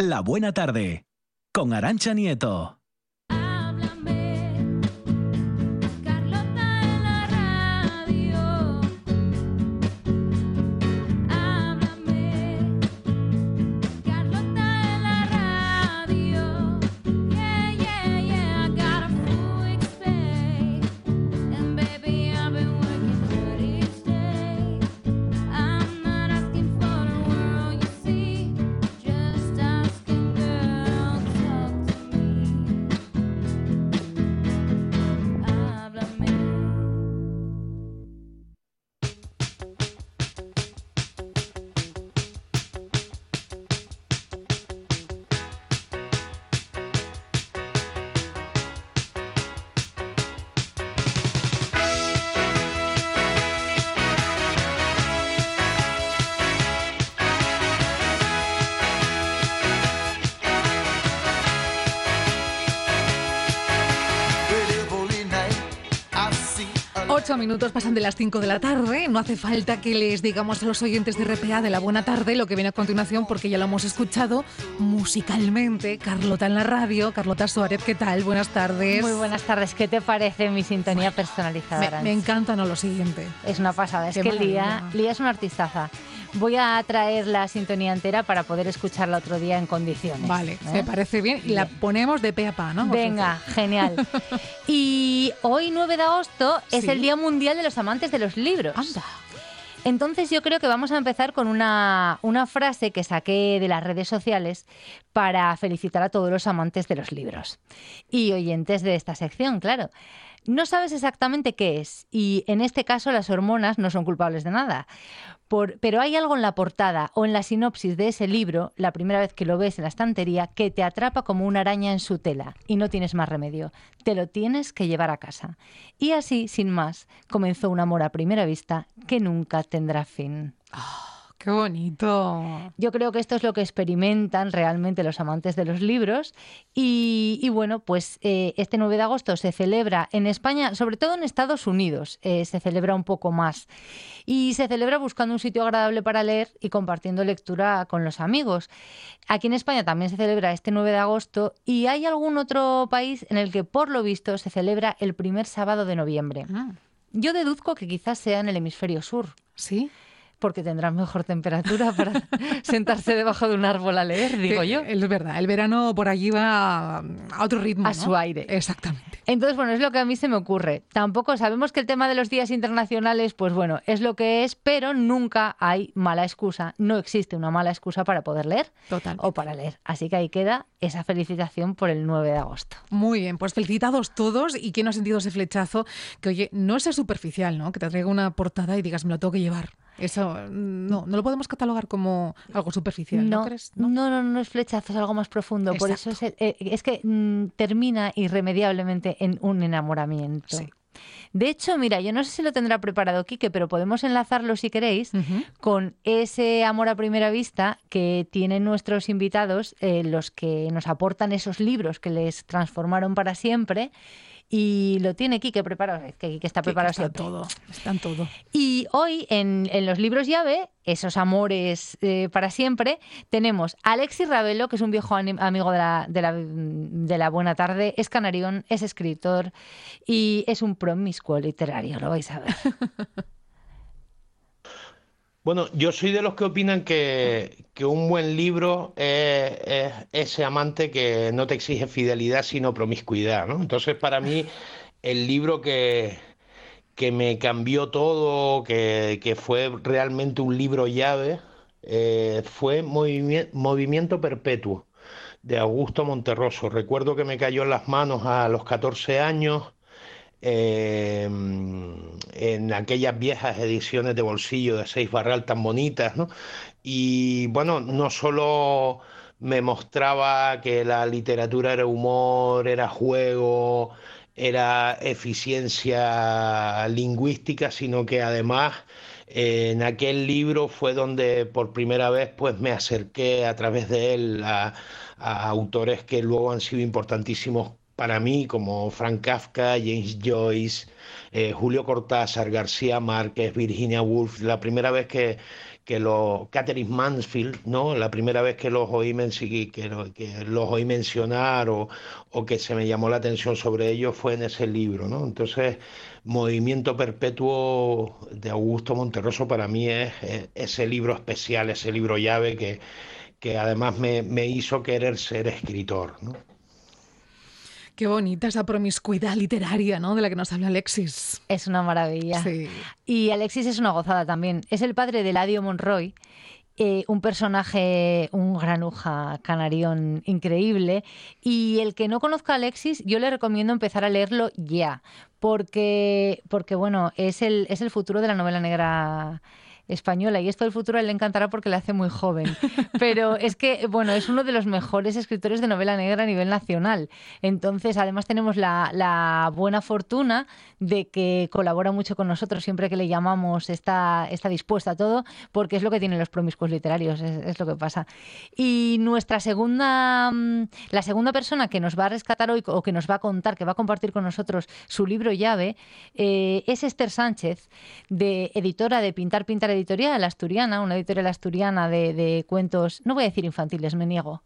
La Buena Tarde, con Arancha Nieto. Ocho minutos pasan de las cinco de la tarde. No hace falta que les digamos a los oyentes de RPA de la buena tarde lo que viene a continuación porque ya lo hemos escuchado musicalmente. Carlota en la radio. Carlota Suárez, ¿qué tal? Buenas tardes. Muy buenas tardes. ¿Qué te parece mi sintonía personalizada? Me, me encanta no lo siguiente. Es una pasada. es que Lía, Lía es una artistaza. Voy a traer la sintonía entera para poder escucharla otro día en condiciones. Vale, me ¿eh? parece bien. Y la ponemos de pe a pa, ¿no? Venga, genial. y hoy, 9 de agosto, es el Día Mundial de los Amantes de los Libros. Anda. Entonces yo creo que vamos a empezar con una, una, frase que saqué de las redes sociales para felicitar a todos los amantes de los libros y oyentes de esta sección, claro. No sabes exactamente qué es y en este caso las hormonas no son culpables de nada. Pero hay algo en la portada o en la sinopsis de ese libro, la primera vez que lo ves en la estantería, que te atrapa como una araña en su tela y no tienes más remedio. Te lo tienes que llevar a casa. Y así, sin más, comenzó un amor a primera vista que nunca tendrá fin. Ah. Qué bonito. Yo creo que esto es lo que experimentan realmente los amantes de los libros. Y, bueno, pues eh, este 9 de agosto se celebra en España, sobre todo en Estados Unidos, eh, se celebra un poco más. Y se celebra buscando un sitio agradable para leer y compartiendo lectura con los amigos. Aquí en España también se celebra este 9 de agosto y hay algún otro país en el que por lo visto se celebra el primer sábado de noviembre. Ah. Yo deduzco que quizás sea en el hemisferio sur. Sí porque tendrán mejor temperatura para sentarse debajo de un árbol a leer, digo yo. Es verdad, el verano por allí va a otro ritmo. A su aire. Exactamente. Entonces, bueno, es lo que a mí se me ocurre. Tampoco sabemos que el tema de los días internacionales, pues bueno, es lo que es, pero nunca hay mala excusa. No existe una mala excusa para poder leer Total. o para leer. Así que ahí queda esa felicitación por el 9 de agosto. Muy bien, pues felicitados todos. ¿Y quién no ha sentido ese flechazo? Que oye, no es superficial, ¿no? Que te traiga una portada y digas, me lo tengo que llevar. Eso no, no lo podemos catalogar como algo superficial, ¿no, crees? No, no, no, es flechazo, es algo más profundo. Por eso es, eh, es que mm, termina irremediablemente en un enamoramiento. De hecho, mira, yo no sé si lo tendrá preparado Quique, pero podemos enlazarlo si queréis con ese amor a primera vista que tienen nuestros invitados, eh, los que nos aportan esos libros que les transformaron para siempre y lo tiene Quique preparado, que está preparado está todo, está en todo. Y hoy en, los libros llave, esos amores eh, para siempre, tenemos a Alexis Ravelo, que es un viejo amigo de la, de, la, de la buena tarde, es canarión, es escritor y es un promiscuo literario, lo vais a ver. Bueno, yo soy de los que opinan que, un buen libro es, ese amante que no te exige fidelidad, sino promiscuidad, ¿no? Entonces, para mí, el libro que, que me cambió todo, que, fue realmente un libro llave, eh, fue Movimiento Perpetuo, de Augusto Monterroso. Recuerdo que me cayó en las manos a los 14 años Em, en aquellas viejas ediciones de bolsillo de seis barral tan bonitas, ¿no? Y bueno, no solo me mostraba que la literatura era humor, era juego, era eficiencia lingüística, sino que además en aquel libro fue donde por primera vez pues me acerqué a través de él a autores que luego han sido importantísimos para mí, como Frank Kafka, James Joyce, eh, Julio Cortázar, García Márquez, Virginia Woolf, la primera vez que, que los Catherine Mansfield, ¿no? La primera vez que los oí, que, que los oí mencionar o, o, que se me llamó la atención sobre ellos fue en ese libro, ¿no? Entonces, Movimiento Perpetuo de Augusto Monterroso para mí es, ese libro especial, ese libro llave que, que además me, me hizo querer ser escritor, ¿no? Qué bonita esa promiscuidad literaria, ¿no? De la que nos habla Alexis. Es una maravilla. Sí. Y Alexis es una gozada también. Es el padre de Ladio Monroy. Eh, un personaje, un granuja canarión increíble. Y el que no conozca a Alexis, yo le recomiendo empezar a leerlo ya. Porque, porque bueno, es el, es el futuro de la novela negra española y esto del futuro le encantará porque le hace muy joven. Pero es que, bueno, es uno de los mejores escritores de novela negra a nivel nacional. Entonces, además tenemos la, buena fortuna de que colabora mucho con nosotros siempre que le llamamos, está, está dispuesta a todo, porque es lo que tienen los promiscuos literarios, es, lo que pasa. Y nuestra segunda, mm, la segunda persona que nos va a rescatar hoy o que nos va a contar, que va a compartir con nosotros su libro llave, eh, es Esther Sánchez, de editora de Pintar, Pintar, editorial asturiana, una editorial asturiana de, cuentos, no voy a decir infantiles, me niego.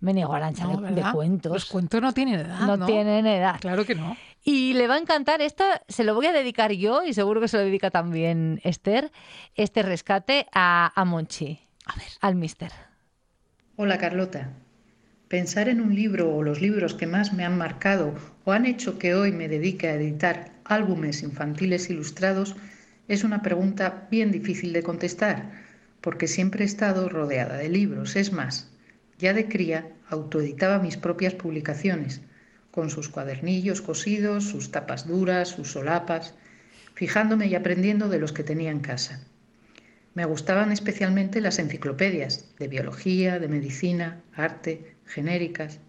Me niego, Arancha, de, cuentos. Los cuentos no tienen edad. No, tienen edad. Claro que no. Y le va a encantar esta, se lo voy a dedicar yo y seguro que se lo dedica también Esther, este rescate a, a Monchi, a ver, al mister. Hola Carlota. Pensar en un libro o los libros que más me han marcado o han hecho que hoy me dedique a editar álbumes infantiles ilustrados es una pregunta bien difícil de contestar, porque siempre he estado rodeada de libros. Es más, ya de cría autoeditaba mis propias publicaciones, con sus cuadernillos cosidos, sus tapas duras, sus solapas, fijándome y aprendiendo de los que tenía en casa. Me gustaban especialmente las enciclopedias de biología, de medicina, arte, genéricas.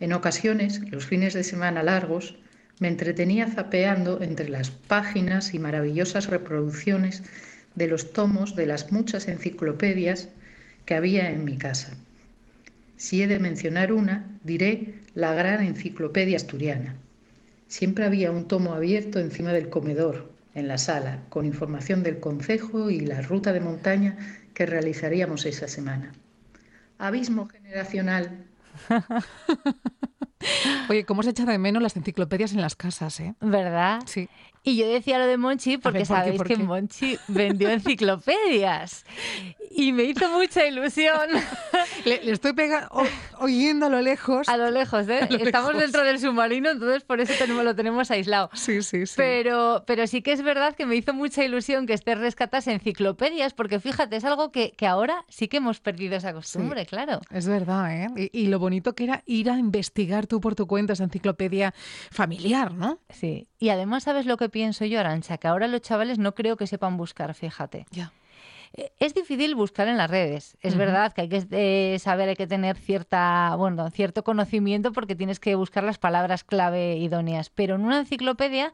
En ocasiones, los fines de semana largos, me entretenía zapeando entre las páginas y maravillosas reproducciones de los tomos de las muchas enciclopedias que había en mi casa. Si he de mencionar una, diré la gran enciclopedia asturiana. Siempre había un tomo abierto encima del comedor, en la sala, con información del concejo y la ruta de montaña que realizaríamos esa semana. Abismo generacional. Oye, ¿cómo se echa de menos las enciclopedias en las casas, eh? ¿Verdad? Sí. Y yo decía lo de Monchi porque sabéis que Monchi vendió enciclopedias y me hizo mucha ilusión. Le, estoy oyendo a lo lejos. A lo lejos, ¿eh? Estamos dentro del submarino, entonces por eso tenemos, lo tenemos aislado. Sí, sí, sí. Pero, pero sí que es verdad que me hizo mucha ilusión que esté rescatase enciclopedias, porque fíjate, es algo que, que ahora sí que hemos perdido esa costumbre, claro. Es verdad, ¿eh? Y, y, lo bonito que era ir a investigar tú por tu cuenta esa enciclopedia familiar, ¿no? Sí. Y además, ¿sabes lo que pienso yo, Arancha? Que ahora los chavales no creo que sepan buscar, fíjate. Ya. Eh, es difícil buscar en las redes. Es verdad que hay que eh, saber, hay que tener cierta, bueno, cierto conocimiento porque tienes que buscar las palabras clave idóneas. Pero en una enciclopedia,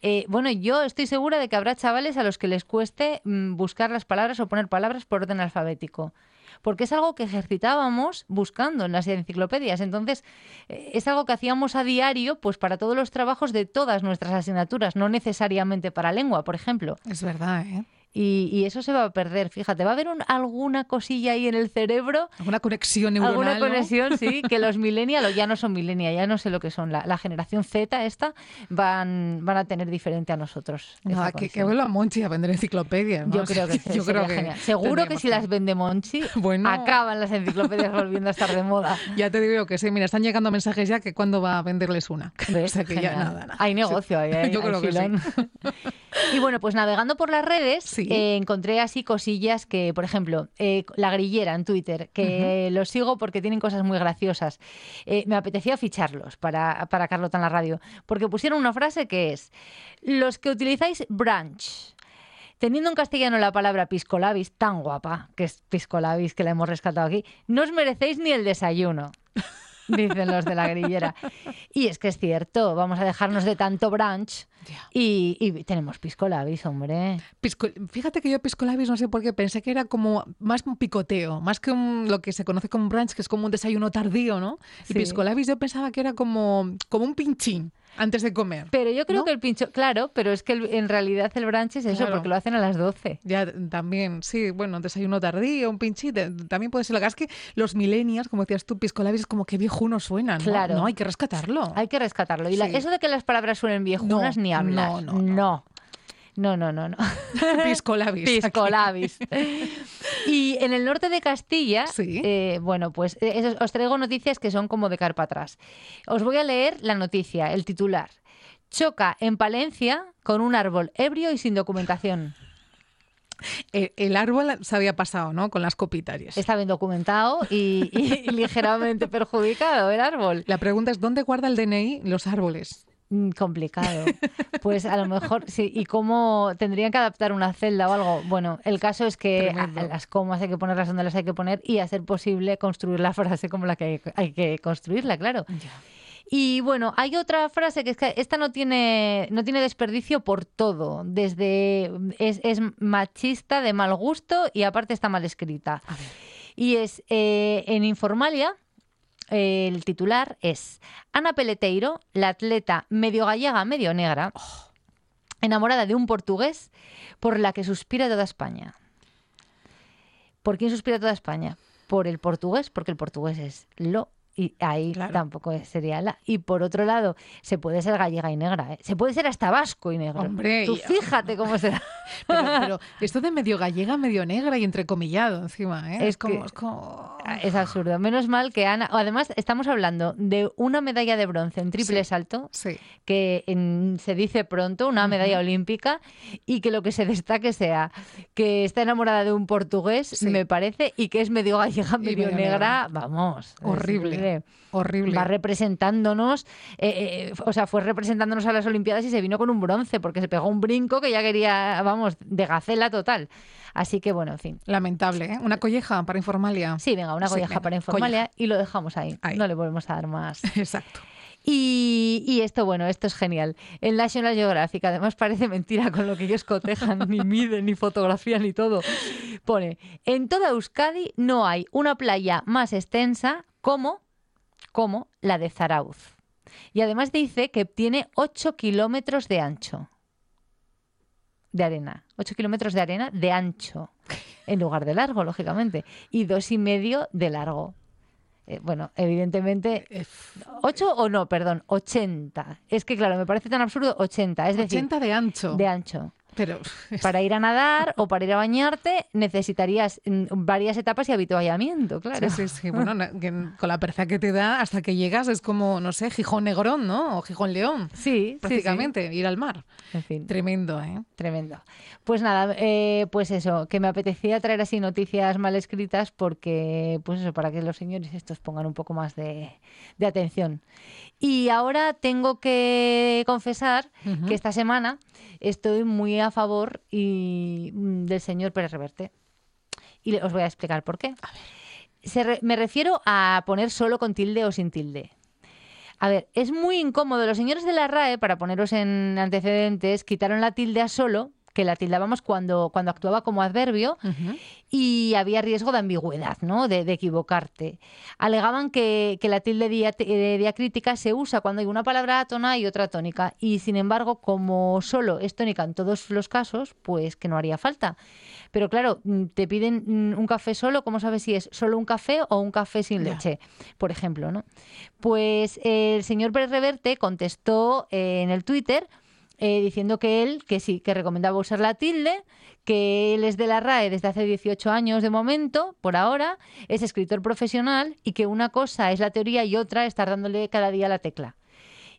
eh, bueno, yo estoy segura de que habrá chavales a los que les cueste mm, buscar las palabras o poner palabras por orden alfabético porque es algo que ejercitábamos buscando en las enciclopedias. Entonces, es algo que hacíamos a diario, pues para todos los trabajos de todas nuestras asignaturas, no necesariamente para lengua, por ejemplo. Es verdad, ¿eh? Y, eso se va a perder. Fíjate, va a haber alguna cosilla ahí en el cerebro. Alguna conexión neuronal. Alguna conexión, sí, que los millennials, ya no son millennials, ya no sé lo que son. La, generación Z esta van, van a tener diferente a nosotros. que, que vuelva Monchi a vender enciclopedias. Yo creo que, sí, Yo creo que Seguro que si las vende Monchi, acaban las enciclopedias volviendo a estar de moda. Ya te digo que sí, mira, están llegando mensajes ya que cuándo va a venderles una. O sea que ya nada, nada. Hay negocio ahí. Yo creo que sí. Y bueno, pues navegando por las redes, eh, encontré así cosillas que, por ejemplo, eh, la grillera en Twitter, que los sigo porque tienen cosas muy graciosas. Eh, me apetecía ficharlos para, para Carlota en la radio, porque pusieron una frase que es, los que utilizáis brunch, teniendo en castellano la palabra piscolabis, tan guapa, que es piscolabis, que la hemos rescatado aquí, no os merecéis ni el desayuno. dicen los de la grillera. Y es que es cierto, vamos a dejarnos de tanto brunch y, tenemos pisco labis, hombre. fíjate que yo pisco labis no sé por qué, pensé que era como más un picoteo, más que lo que se conoce como brunch, que es como un desayuno tardío, ¿no? Y pisco labis yo pensaba que era como, como un pinchín. Antes de comer. Pero yo creo ¿No? que el pincho, claro, pero es que el- en realidad el brunch es eso, Claro. porque lo hacen a las 12. Ya también, sí, bueno, desayuno tardío, un pinchito, también puede ser. La verdad es que los millennials, como decías tú, piscolabis, es como que viejunos suenan, ¿no? Claro. No, hay que rescatarlo. Hay que rescatarlo. Y la- Sí. eso de que las palabras suenen viejunas No, ni hablar. no, no, no. No, no, no, no. Piscolabis. Piscolabis. Y en el norte de Castilla, Sí. eh, bueno, pues eh, os traigo noticias que son como de carpa atrás. Os voy a leer la noticia, el titular. Choca en Palencia con un árbol ebrio y sin documentación. El árbol se había pasado, ¿no? Con las copitarias. Está bien documentado y, y ligeramente perjudicado el árbol. La pregunta es, ¿dónde guarda el DNI los árboles? Mm, Complicado. Pues a lo mejor sí. ¿Y cómo tendrían que adaptar una celda o algo? Bueno, el caso es que a- las comas hay que ponerlas donde las hay que poner y a ser posible construir la frase como la que hay, hay que construirla, claro. Y bueno, hay otra frase que es que esta no tiene, no tiene desperdicio por todo. Desde es, es machista, de mal gusto y aparte está mal escrita. Y es eh, en Informalia, el titular es Ana Peleteiro, la atleta medio gallega, medio negra, enamorada de un portugués por la que suspira toda España. ¿Por quién suspira toda España? Por el portugués, porque el portugués es lo y ahí Claro. tampoco sería la. Y por otro lado, se puede ser gallega y negra, ¿eh? se puede ser hasta vasco y negro. Hombre, Tú y- fíjate cómo será. Pero, pero esto de medio gallega, medio negra y entrecomillado encima, ¿eh? Es Es, como, que- es como- Es absurdo. Menos mal que Ana. Además, estamos hablando de una medalla de bronce en triple Sí. salto, Sí. que en- se dice pronto, una medalla olímpica, y que lo que se destaque sea que está enamorada de un portugués, Sí. me parece, y que es medio gallega, medio medio negra. negra. Vamos. es Horrible. Va representándonos, eh, eh, o sea, fue representándonos a las Olimpiadas y se vino con un bronce, porque se pegó un brinco que ya quería, vamos, de gacela total. Así que bueno, en fin. Lamentable, ¿eh? Una colleja para Informalia. Sí, venga, una colleja para Informalia y lo dejamos ahí. Ahí. No le volvemos a dar más. Exacto. Y, y esto, bueno, esto es genial. El National Geographic, además parece mentira con lo que ellos cotejan, ni miden, ni fotografían, ni todo. Pone, en toda Euskadi no hay una playa más extensa como, como la de Zarauz. Y además dice que tiene 8 kilómetros de ancho. De arena. 8 kilómetros de arena de ancho. En lugar de largo, lógicamente. Y dos y medio de largo. Eh, bueno, evidentemente Eh, ¿8 o no? Perdón, 80. Es que, claro, me parece tan absurdo 80. Es decir, 80 de ancho. de ancho. Pero Para ir a nadar o para ir a bañarte necesitarías mm, varias etapas y habituallamiento, claro. Sí, sí, sí. Bueno, con la pereza que te da hasta que llegas es como, no sé, Gijón Negrón, ¿no? O Gijón León. Sí, sí, sí. Prácticamente, ir al mar. En fin, Tremendo, ¿eh? tremendo. Pues nada, eh, pues eso, que me apetecía traer así noticias mal escritas porque, pues eso, para que los señores estos pongan un poco más de, de atención. Y ahora tengo que confesar que esta semana estoy muy a favor y, mm, del señor Pérez Reverte. Y os voy a explicar por qué. Se re- me refiero a poner solo con tilde o sin tilde. A ver, es muy incómodo. Los señores de la RAE, para poneros en antecedentes, quitaron la tilde a solo, que la tildábamos cuando, cuando actuaba como adverbio, y había riesgo de ambigüedad, ¿no? De, de equivocarte. Alegaban que, que la tilde dia- diacrítica se usa cuando hay una palabra átona y otra tónica, y sin embargo, como solo es tónica en todos los casos, pues que no haría falta. Pero claro, mm, te piden mm, un café solo, ¿cómo sabes si es solo un café o un café sin leche? Por ejemplo, ¿no? Pues el señor Pérez Reverte contestó eh, en el Twitter eh, diciendo que él, que sí, que recomendaba usar la tilde, que él es de la RAE desde hace 18 años de momento, por ahora, es escritor profesional y que una cosa es la teoría y otra estar dándole cada día la tecla.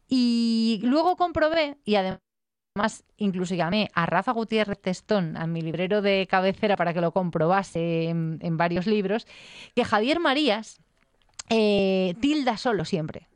Y luego comprobé, y además incluso llamé a Rafa Gutiérrez Testón, a mi librero de cabecera, para que lo comprobase en, varios libros, que Javier Marías eh, tilda solo siempre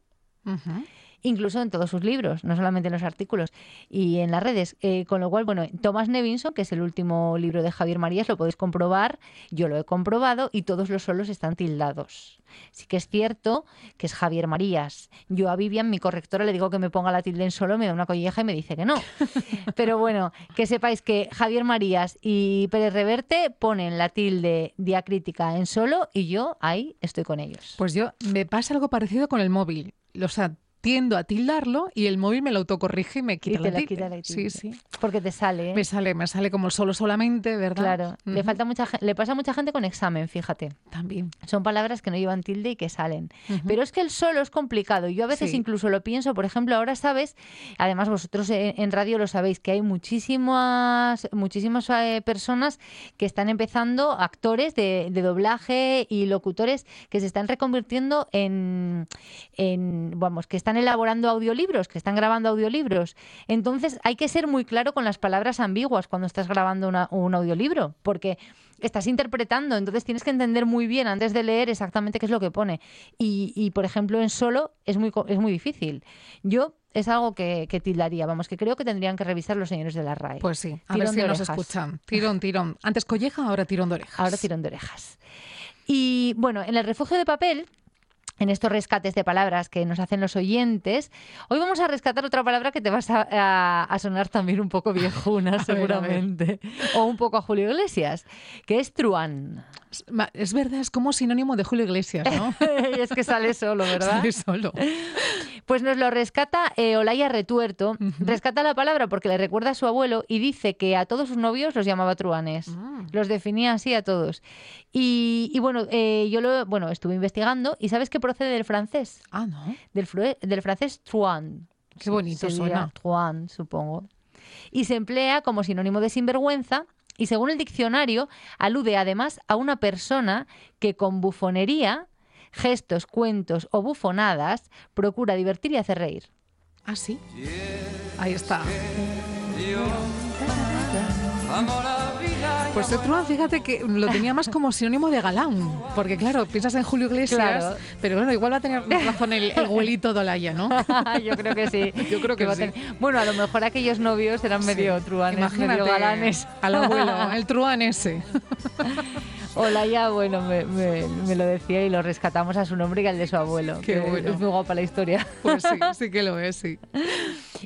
Ujú. Incluso en todos sus libros, no solamente en los artículos y en las redes. Eh, con lo cual, bueno, Thomas Nevinson, que es el último libro de Javier Marías, lo podéis comprobar, yo lo he comprobado y todos los solos están tildados. Sí que es cierto que es Javier Marías. Yo a Vivian, mi correctora, le digo que me ponga la tilde en solo, me da una colleja y me dice que no. Pero bueno, que sepáis que Javier Marías y Pérez Reverte ponen la tilde diacrítica en solo y yo ahí estoy con ellos. Pues yo, me pasa algo parecido con el móvil. O sea, tiendo a tildarlo y el móvil me lo autocorrige y me quita Y la la tilde. quita la Sí, sí. Porque te sale, ¿eh? Me sale, me sale como solo solamente, ¿verdad? Claro, le falta mucha le pasa a mucha gente con examen, fíjate. También. Son palabras que no llevan tilde y que salen. Pero es que el solo es complicado. Yo a veces Sí. incluso lo pienso, por ejemplo, ahora sabes, además vosotros en, en radio lo sabéis, que hay muchísimas, muchísimas eh, personas que están empezando, actores de, de doblaje y locutores que se están reconvirtiendo en, en, vamos, que están elaborando audiolibros, que están grabando audiolibros. Entonces hay que ser muy claro con las palabras ambiguas cuando estás grabando una- un audiolibro, porque estás interpretando, entonces tienes que entender muy bien antes de leer exactamente qué es lo que pone. Y, y, por ejemplo, en solo es muy, es muy difícil. Yo es algo que, que tildaría, vamos, que creo que tendrían que revisar los señores de la RAE. Pues sí, a Tirón ver si de nos escuchan. Tirón, tirón. Antes colleja, ahora tirón de orejas. Ahora tirón de orejas. Y bueno, en el refugio de papel, en estos rescates de palabras que nos hacen los oyentes, hoy vamos a rescatar otra palabra que te vas a, a- a sonar también un poco viejuna, seguramente, o un poco a Julio Iglesias, que es truán. Es- verdad, es como sinónimo de Julio Iglesias, ¿no? es que sale solo, ¿verdad? Sale solo. Pues nos lo rescata eh, Olaya Retuerto. Rescata la palabra porque le recuerda a su abuelo y dice que a todos sus novios los llamaba truanes. Mm. Los definía así a todos. Y, y bueno, eh, yo lo bueno, estuve investigando y ¿sabes que procede del francés? Ah, ¿no? Del, del francés truan. Qué bonito suena. truan, supongo. Y se emplea como sinónimo de sinvergüenza y según el diccionario alude además a una persona que con bufonería, gestos, cuentos o bufonadas procura divertir y hacer reír. Ah, sí. Ahí está. Pues el truán, fíjate que lo tenía más como sinónimo de galán. Porque claro, piensas en Julio Iglesias, Claro. pero bueno, igual va a tener razón el, el abuelito Dolaya, ¿no? Yo creo que sí. Yo creo que a sí. tener- Bueno, a lo mejor aquellos novios eran medio truanes, Imagínate medio galanes. al abuelo, el truán ese. Olaya, bueno, me, me- me lo decía y lo rescatamos a su nombre y al de su abuelo. Qué que bueno. Es muy guapa la historia. Pues sí, sí que lo es, sí.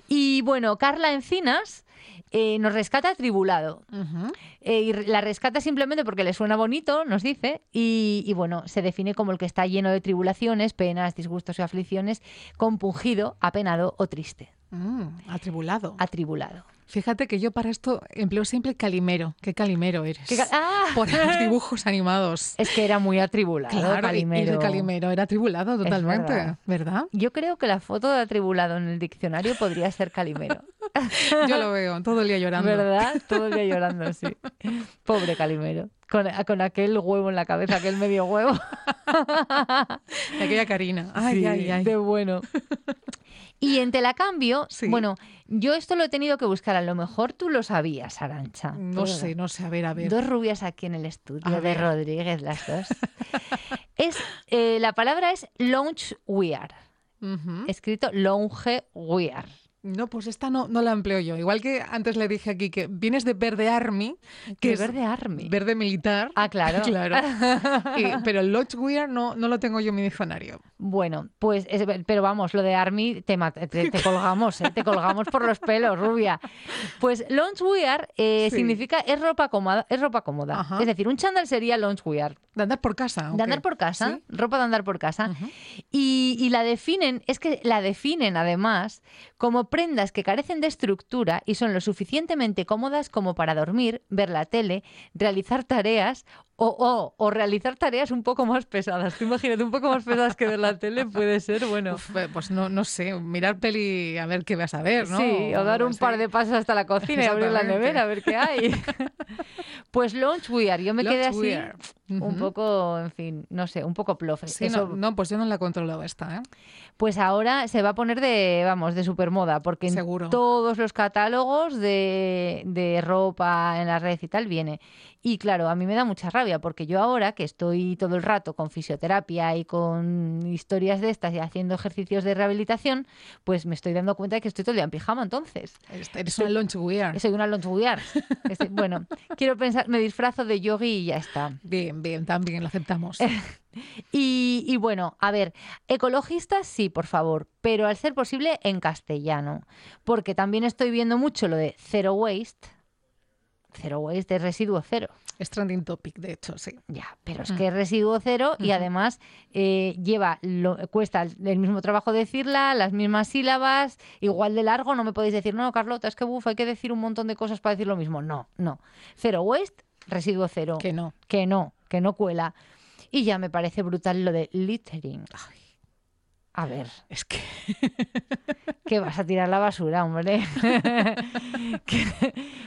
Y bueno, Carla Encinas eh, nos rescata atribulado. Ujú. Eh, y la rescata simplemente porque le suena bonito, nos dice, y, y bueno, se define como el que está lleno de tribulaciones, penas, disgustos y aflicciones, compungido, apenado o triste, Mm, atribulado. atribulado. Fíjate que yo para esto empleo siempre calimero. Qué calimero eres. ¿Qué ¡Ah! Por los dibujos animados. Es que era muy atribulado, Claro, Calimero. y el calimero era atribulado totalmente, verdad. ¿verdad? Yo creo que la foto de atribulado en el diccionario podría ser Calimero. Yo lo veo todo el día llorando. ¿Verdad? Todo el día llorando, sí. Pobre Calimero. Con, con aquel huevo en la cabeza, aquel medio huevo. De aquella Karina. Ay, Sí, ay, ay. De bueno. Y en Telacambio, Sí. bueno, yo esto lo he tenido que buscar. A lo mejor tú lo sabías, Arancha. No sé, no sé. A ver, a ver. Dos rubias aquí en el estudio A de ver. Rodríguez, las dos. es, eh, la palabra es lounge wear. Ujú. Escrito lounge wear. No, pues esta no, no la empleo yo. Igual que antes le dije aquí que vienes de verde army, que ¿Qué es verde army? verde militar. Ah, claro. claro. Y- pero el lodge wear no, no lo tengo yo en mi diccionario. Bueno, pues, es- pero vamos, lo de Army te, te, te colgamos, ¿eh? te colgamos por los pelos, rubia. Pues loungewear eh, Sí. significa es ropa cómoda, es ropa cómoda. Ajá. Es decir, un chándal sería loungewear, De andar por casa. ¿o de andar por casa, ¿Sí? ropa de andar por casa. Y, y la definen, es que la definen además como prendas que carecen de estructura y son lo suficientemente cómodas como para dormir, ver la tele, realizar tareas o, o- o realizar tareas un poco más pesadas. Tú imagínate, un poco más pesadas que ver la tele puede ser, bueno. Uf, eh, pues no, no sé, mirar peli a ver qué vas a ver, ¿no? Sí, o dar un par de pasos hasta la cocina y abrir la nevera a ver qué hay. pues loungewear, yo me quedé así Un poco, en fin, no sé, un poco plofe. Sí, Eso- no, no, pues yo no la he controlado esta, ¿eh? Pues ahora se va a poner de, vamos, de supermoda, porque en todos los catálogos de, de ropa en la red y tal viene. Y claro, a mí me da mucha rabia, porque yo ahora que estoy todo el rato con fisioterapia y con historias de estas y haciendo ejercicios de rehabilitación, pues me estoy dando cuenta de que estoy todo el día en pijama entonces. Eres una lunch wear. Soy una. Estoy- bueno, quiero pensar, me disfrazo de yogi y ya está. Bien, bien, también lo aceptamos. Y, y bueno, a ver, ecologistas sí, por favor, pero al ser posible en castellano, porque también estoy viendo mucho lo de zero waste, Zero waste es residuo cero. Es trending topic, de hecho, sí. Ya, pero es que es residuo cero y además eh, lleva lo, cuesta el, el mismo trabajo decirla, las mismas sílabas, igual de largo. No me podéis decir, no, Carlota, es que buf, hay que decir un montón de cosas para decir lo mismo. No, no. Zero waste, residuo cero. Que no. que no, que no cuela. Y ya me parece brutal lo de littering. Ay. A ver, Es que que vas a tirar la basura, hombre. ¿Qué,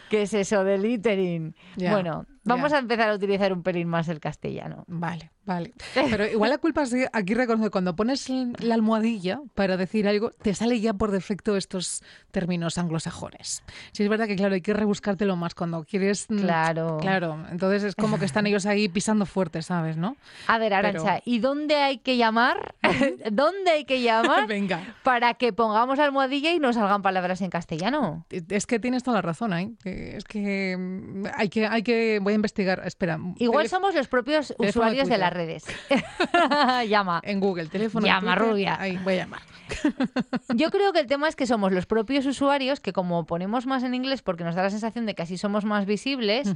qué es eso de littering? Bueno, vamos ya. a empezar a utilizar un pelín más el castellano. Vale, vale. Pero igual la culpa es de- aquí reconozco cuando pones la almohadilla para decir algo, te sale ya por defecto estos términos anglosajones. Sí, es verdad que, claro, hay que rebuscártelo más cuando quieres. mm, Claro. Claro, entonces es como que están ellos ahí pisando fuerte, ¿sabes? ¿no? A ver, Arancha, ¿y dónde hay que llamar? ¿Dónde hay que llamar Venga. para que pongamos almohadilla y nos salgan palabras en castellano? Es que tienes toda la razón que Es que mm, hay que, hay que. Voy a investigar. Espera. Igual somos los propios de usuarios de las redes. Llama. En Google, teléfono. Llama, Twitter, rubia. Ahí, voy a llamar. Yo creo que el tema es que somos los propios usuarios que como ponemos más en inglés porque nos da la sensación de que así somos más visibles,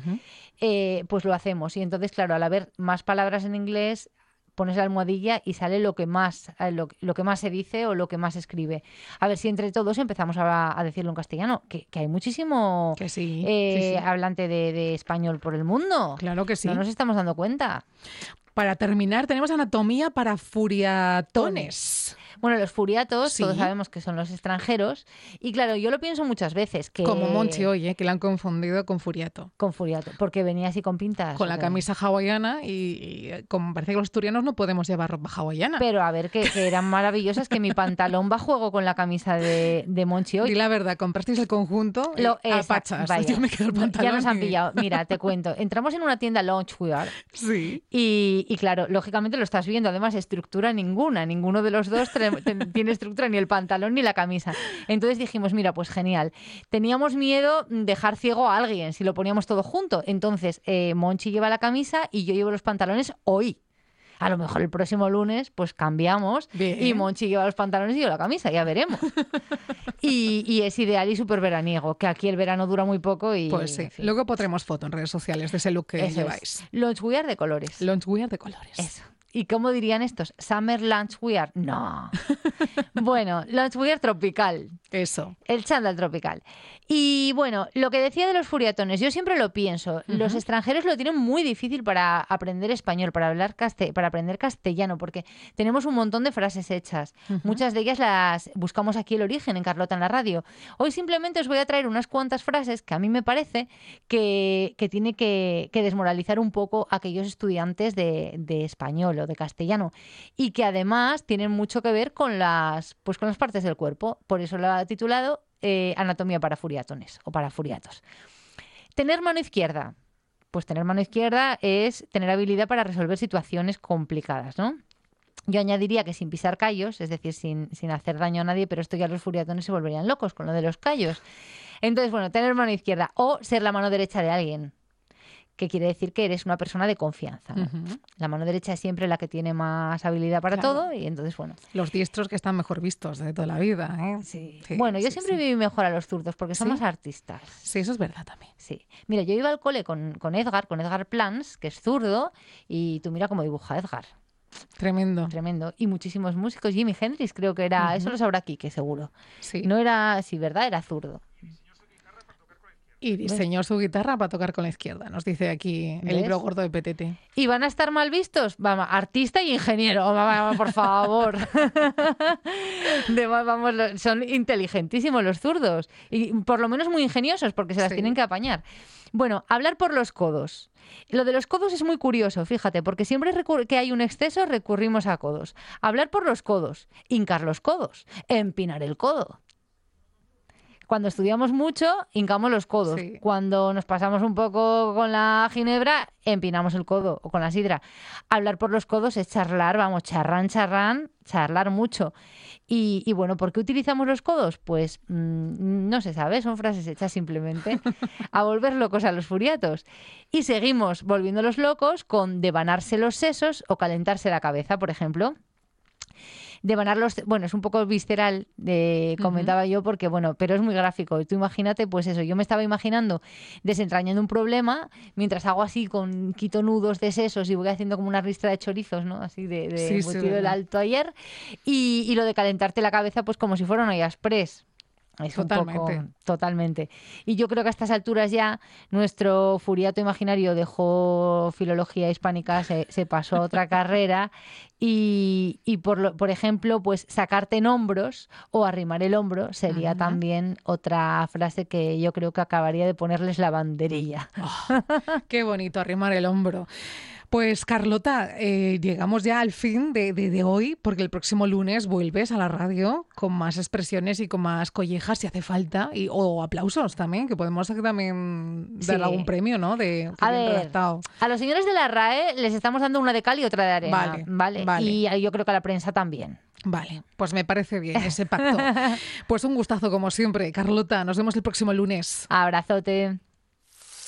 eh, pues lo hacemos. Y entonces, claro, al haber más palabras en inglés, pones la almohadilla y sale lo que más eh, lo, lo que más se dice o lo que más se escribe. A ver si entre todos empezamos a, a decirlo en castellano, que, que hay muchísimo Que sí. eh, sí, sí. hablante de, de español por el mundo. Claro que sí. No nos estamos dando cuenta. Para terminar, tenemos anatomía para furiatones. Bueno, los furiatos, Sí. todos sabemos que son los extranjeros. Y claro, yo lo pienso muchas veces. Que... Como Monchi hoy, ¿eh? que la han confundido con furiato. Con furiato, porque venía así con pintas. Con la camisa hawaiana y, y, eh, como parece que los asturianos no podemos llevar ropa hawaiana. Pero a ver, que, que eran maravillosas, que mi pantalón va a juego con la camisa de, de Monchi hoy. Di la verdad, comprasteis el conjunto y Lo, pachas. vaya. Yo me quedo el pantalón Ya nos han y- pillado. Mira, te cuento. Entramos en una tienda loungewear Sí. y, y claro, lógicamente lo estás viendo. Además, estructura ninguna. Ninguno de los dos tre- ten- tiene estructura, ni el pantalón ni la camisa. Entonces dijimos, mira, pues genial. Teníamos miedo dejar ciego a alguien si lo poníamos todo junto. Entonces, eh, Monchi lleva la camisa y yo llevo los pantalones hoy. A lo mejor el próximo lunes, pues cambiamos Bien. y Monchi lleva los pantalones y yo la camisa, ya veremos. y, y es ideal y súper veraniego, que aquí el verano dura muy poco y... Pues sí. en fin. Luego pondremos foto en redes sociales de ese look que Eso es. lleváis. Loungewear de colores. Loungewear de colores. Eso. ¿Y cómo dirían estos? Summer lunchwear. No. bueno, lunchwear tropical. Eso. El chándal tropical. Y bueno, lo que decía de los furiatones, yo siempre lo pienso. Los extranjeros lo tienen muy difícil para aprender español, para hablar caste- para aprender castellano, porque tenemos un montón de frases hechas. Muchas de ellas las buscamos aquí el origen en Carlota en la radio. Hoy simplemente os voy a traer unas cuantas frases que a mí me parece que, que tiene que, que desmoralizar un poco a aquellos estudiantes de, de español o de castellano y que además tienen mucho que ver con las, pues con las partes del cuerpo. Por eso lo ha titulado eh, Anatomía para furiatones o para furiatos. Tener mano izquierda. Pues tener mano izquierda es tener habilidad para resolver situaciones complicadas, ¿no? Yo añadiría que sin pisar callos, es decir, sin, sin hacer daño a nadie, pero esto ya los furiatones se volverían locos con lo de los callos. Entonces, bueno, tener mano izquierda o ser la mano derecha de alguien, que quiere decir que eres una persona de confianza. La mano derecha es siempre la que tiene más habilidad para Claro. todo y entonces, bueno. Los diestros que están mejor vistos de toda la vida. ¿eh? Sí. Sí, bueno, yo sí, siempre viví mejor a los zurdos porque son más artistas. Sí, eso es verdad también. Sí. Mira, yo iba al cole con, con Edgar, con Edgar Plans, que es zurdo, y tú mira cómo dibuja Edgar. Tremendo. Tremendo. Y muchísimos músicos. Jimi Hendrix creo que era, eso lo sabrá Quique seguro. Sí. No era, sí, ¿verdad? Era zurdo. Y diseñó su guitarra para tocar con la izquierda, nos dice aquí el ¿Ves? libro gordo de PTT. ¿Y van a estar mal vistos? Vamos, artista y ingeniero, vamos, por favor. De- vamos, son inteligentísimos los zurdos. Y por lo menos muy ingeniosos, porque se las Sí. tienen que apañar. Bueno, hablar por los codos. Lo de los codos es muy curioso, fíjate, porque siempre que hay un exceso recurrimos a codos. Hablar por los codos, hincar los codos, empinar el codo. Cuando estudiamos mucho, hincamos los codos. Sí. Cuando nos pasamos un poco con la ginebra, empinamos el codo o con la sidra. Hablar por los codos es charlar, vamos, charrán, charrán, charlar mucho. Y, y bueno, ¿por qué utilizamos los codos? Pues mm, no se sabe, son frases hechas simplemente a volver locos a los furiatos. Y seguimos volviéndolos locos con devanarse los sesos o calentarse la cabeza, por ejemplo. Devanar los... Bueno, es un poco visceral, de, comentaba yo, porque bueno, pero es muy gráfico. Tú imagínate, pues eso, yo me estaba imaginando desentrañando un problema mientras hago así con quito nudos de sesos y voy haciendo como una ristra de chorizos, ¿no? Así de, de Sí, sí, verdad. alto ayer. Y, y lo de calentarte la cabeza, pues como si fuera una express. Es un poco- Totalmente. totalmente. Y yo creo que a estas alturas ya nuestro furiato imaginario dejó filología hispánica, se, se pasó a otra carrera y, y por, lo- por ejemplo, pues sacarte en hombros o arrimar el hombro sería Ajá. también otra frase que yo creo que acabaría de ponerles la banderilla. Qué bonito arrimar el hombro. Pues Carlota, eh, llegamos ya al fin de, de- de hoy, porque el próximo lunes vuelves a la radio con más expresiones y con más collejas si hace falta, y, o aplausos también, que podemos también dar algún premio, ¿no? De A bien ver, redactado. a los señores de la RAE les estamos dando una de cal y otra de arena. Vale, Vale, vale. Y yo creo que a la prensa también. Vale, pues me parece bien ese pacto. Pues un gustazo como siempre. Carlota, nos vemos el próximo lunes. Abrazote.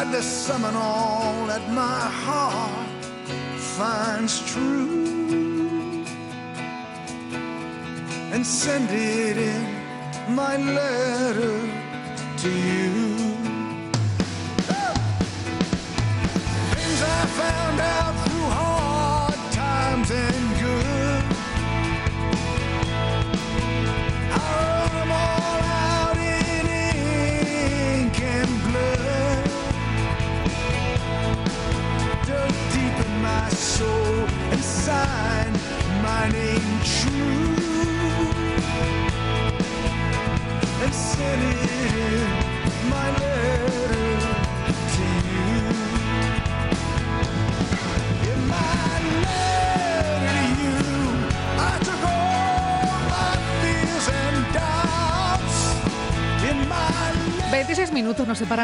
Tried to summon all that my heart finds true and send it in my letter to you.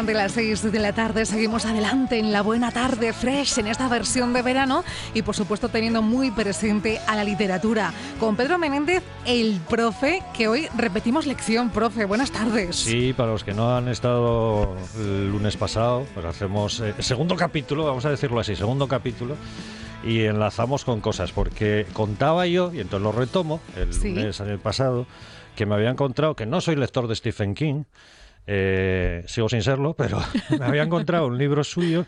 De las 6 de la tarde. Seguimos adelante en la buena tarde fresh en esta versión de verano y por supuesto teniendo muy presente a la literatura. Con Pedro Menéndez, el profe, que hoy repetimos lección, profe. Buenas tardes. Sí, para los que no han estado el lunes pasado, pues hacemos eh, segundo capítulo, vamos a decirlo así, segundo capítulo, y enlazamos con cosas, porque contaba yo, y entonces lo retomo, el Sí. lunes el pasado, que me había encontrado, que no soy lector de Stephen King, eh, sigo sin serlo, pero me había encontrado un libro suyo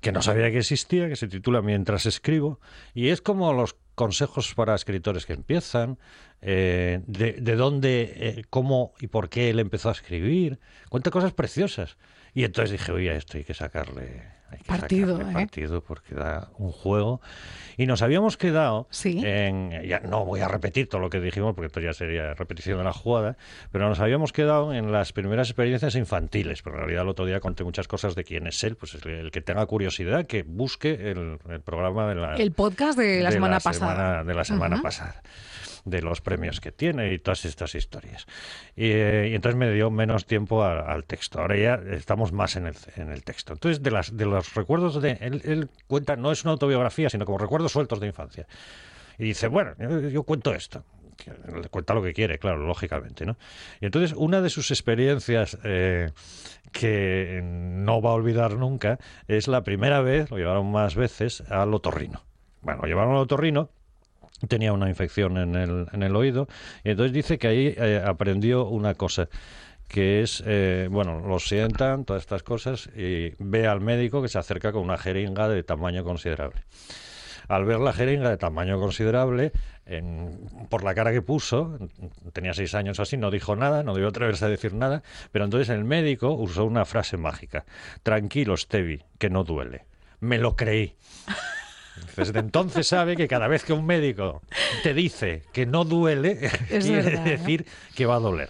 que no sabía que existía, que se titula Mientras escribo, y es como los consejos para escritores que empiezan, eh, de, de dónde, eh, cómo y por qué él empezó a escribir, cuenta cosas preciosas. Y entonces dije, oye, a esto hay que sacarle, hay que Partido, sacarle ¿eh? partido porque da un juego. Y nos habíamos quedado Sí. en, ya no voy a repetir todo lo que dijimos porque esto ya sería repetición de la jugada, pero nos habíamos quedado en las primeras experiencias infantiles, pero en realidad el otro día conté muchas cosas de quién es él, pues el, el que tenga curiosidad que busque el, el programa de la, El podcast de la semana pasada. semana- de la semana pasada de los premios que tiene y todas estas historias. Y, eh, entonces me dio menos tiempo al texto. Ahora ya estamos más en el, en el texto. Entonces, de, las, de los recuerdos de... Él, cuenta, no es una autobiografía, sino como recuerdos sueltos de infancia. Y dice, bueno, yo, cuento esto. Le cuenta lo que quiere, claro, lógicamente, ¿no? Y entonces, una de sus experiencias eh, que no va a olvidar nunca es la primera vez, lo llevaron más veces, al otorrino. Bueno, lo llevaron al otorrino tenía una infección en el, oído y entonces dice que ahí eh, aprendió una cosa que es, eh, bueno, lo sientan, todas estas cosas, y ve al médico que se acerca con una jeringa de tamaño considerable. al ver la jeringa de tamaño considerable, por la cara que puso, tenía seis años así, no dijo nada, no debió atreverse a decir nada, pero entonces el médico usó una frase mágica. Tranquilo, Stevie, que no duele. Me lo creí. Desde entonces sabe que cada vez que un médico te dice que no duele, Es quiere verdad, ¿eh? decir que va a doler.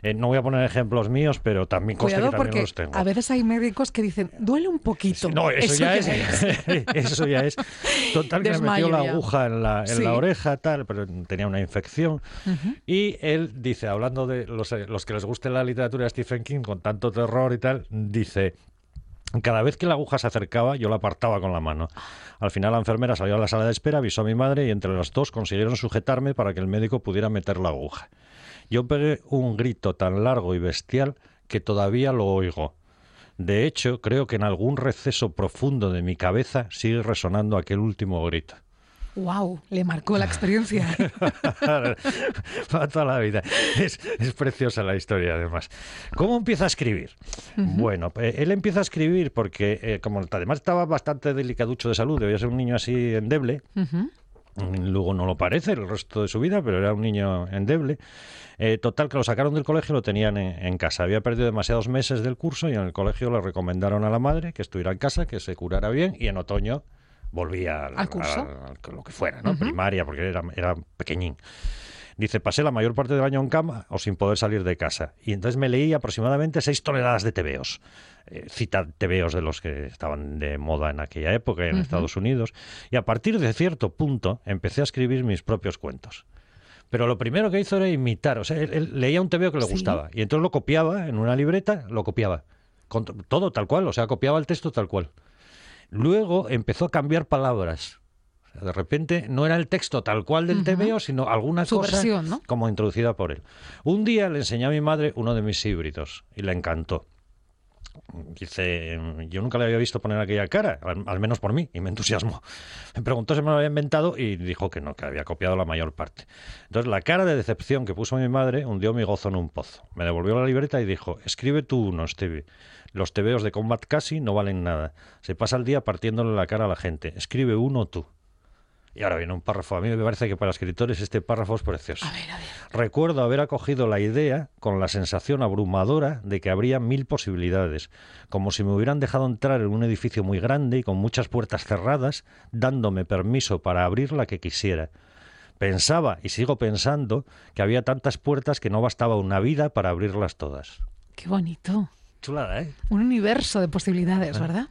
Eh, no voy a poner ejemplos míos, pero también consta Cuidado que también porque los tengo. a veces hay médicos que dicen, duele un poquito. No, eso, ya, es, eso ya es. Total que me Desmayo metió la ya. aguja en la, en Sí. la oreja, tal, pero tenía una infección. Y él dice, hablando de los, los que les guste la literatura de Stephen King con tanto terror y tal, dice. Cada vez que la aguja se acercaba, yo la apartaba con la mano. Al final la enfermera salió a la sala de espera, avisó a mi madre y entre las dos consiguieron sujetarme para que el médico pudiera meter la aguja. Yo pegué un grito tan largo y bestial que todavía lo oigo. De hecho, creo que en algún receso profundo de mi cabeza sigue resonando aquel último grito. Wow, le marcó la experiencia. Para toda la vida. Es, es preciosa la historia, además. ¿Cómo empieza a escribir? Bueno, eh, él empieza a escribir porque, eh, como además estaba bastante delicaducho de salud, debía ser un niño así endeble, Luego no lo parece el resto de su vida, pero era un niño endeble. Eh, total, que lo sacaron del colegio y lo tenían en, en casa. Había perdido demasiados meses del curso y en el colegio le recomendaron a la madre que estuviera en casa, que se curara bien y en otoño volvía al, ¿Al curso? al- lo que fuera, ¿no? Primaria, porque era, era pequeñín. Dice, pasé la mayor parte del año en cama o sin poder salir de casa. Y entonces me leí aproximadamente seis toneladas de tebeos. Eh, cita tebeos de los que estaban de moda en aquella época en Ujú. Estados Unidos. Y a partir de cierto punto empecé a escribir mis propios cuentos. Pero lo primero que hizo era imitar. O sea, él, él leía un tebeo que le Sí. gustaba. Y entonces lo copiaba en una libreta, lo copiaba. Con to- todo tal cual, o sea, copiaba el texto tal cual. Luego empezó a cambiar palabras. O sea, de repente no era el texto tal cual del tebeo, sino alguna Su cosa versión, ¿no? como introducida por él. Un día le enseñé a mi madre uno de mis híbridos y le encantó. Dice, yo nunca le había visto poner aquella cara, al, menos por mí, y me entusiasmó. Me preguntó si me lo había inventado y dijo que no, que había copiado la mayor parte. Entonces la cara de decepción que puso mi madre hundió mi gozo en un pozo. Me devolvió la libreta y dijo, escribe tú uno, Stevie. Los tebeos de Combat Casi no valen nada. Se pasa el día partiéndole la cara a la gente. Escribe uno tú. Y ahora viene un párrafo. A mí me parece que para escritores este párrafo es precioso. A ver, a ver. Recuerdo haber acogido la idea con la sensación abrumadora de que habría mil posibilidades, como si me hubieran dejado entrar en un edificio muy grande y con muchas puertas cerradas, dándome permiso para abrir la que quisiera. Pensaba, y sigo pensando, que había tantas puertas que no bastaba una vida para abrirlas todas. Qué bonito. Chulada, ¿eh? Un universo de posibilidades, ¿verdad?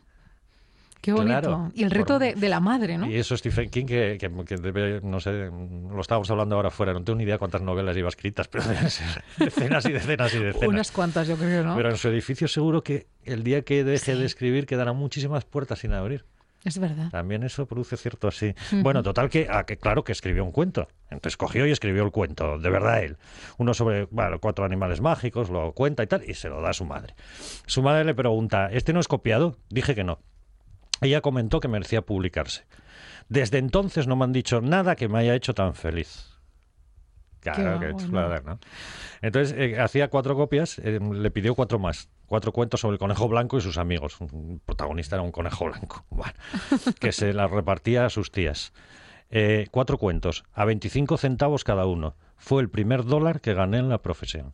Qué bonito. Claro. y el reto Por- de, de la madre, ¿no? Y eso Stephen King, que, que- que debe, no sé, lo estábamos hablando ahora fuera, no tengo ni idea cuántas novelas lleva escritas, pero deben ser decenas y decenas y decenas. Unas cuantas, yo creo, ¿no? Pero en su edificio seguro que el día que deje Sí. de escribir quedarán muchísimas puertas sin abrir. Es verdad. También eso produce cierto así. Bueno, total que, a que claro que escribió un cuento. Entonces cogió y escribió el cuento, de verdad él. Uno sobre bueno, cuatro animales mágicos, lo cuenta y tal, y se lo da a su madre. Su madre le pregunta, ¿este no es copiado? Dije que no. Ella comentó que merecía publicarse. Desde entonces no me han dicho nada que me haya hecho tan feliz. Claro, chulada, ¿no? Entonces eh, hacía cuatro copias, eh, le pidió cuatro más. Cuatro cuentos sobre el conejo blanco y sus amigos. Un protagonista era un conejo blanco. Bueno, que se las repartía a sus tías. Eh, cuatro cuentos, a 25 centavos cada uno. Fue el primer dólar que gané en la profesión.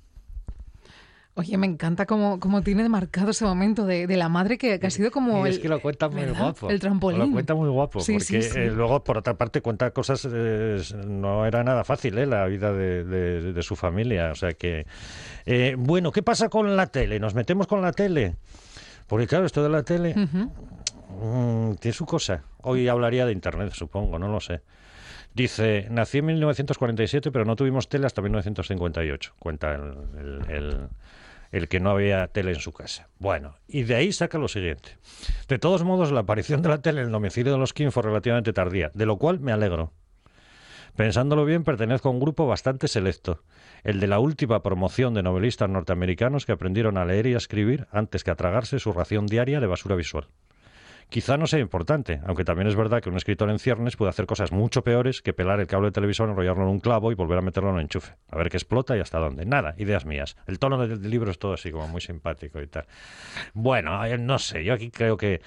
Oye, me encanta cómo, cómo tiene marcado ese momento de, de la madre que, que ha sido como Y el, es que lo cuenta muy ¿verdad? guapo. el trampolín. Lo cuenta muy guapo. Sí, porque sí, sí. eh, luego, por otra parte, cuenta cosas. eh, no era nada fácil, ¿eh? La vida de, de- de su familia. O sea que. eh, bueno, ¿qué pasa con la tele? ¿Nos metemos con la tele? Porque, claro, esto de la tele. Mm, tiene su cosa. Hoy hablaría de Internet, supongo, no lo sé. Dice, nací en 1947, pero no tuvimos tele hasta 1958. Cuenta el, el- el- el que no había tele en su casa. Bueno, y de ahí saca lo siguiente. De todos modos, la aparición de la tele en el domicilio de los King fue relativamente tardía, de lo cual me alegro. Pensándolo bien, pertenezco a un grupo bastante selecto, el de la última promoción de novelistas norteamericanos que aprendieron a leer y a escribir antes que a tragarse su ración diaria de basura visual. Quizá no sea importante, aunque también es verdad que un escritor en ciernes puede hacer cosas mucho peores que pelar el cable de televisión, enrollarlo en un clavo y volver a meterlo en un enchufe. A ver qué explota y hasta dónde. Nada, ideas mías. El tono del, del libro es todo así como muy simpático y tal. Bueno, no sé, yo aquí creo que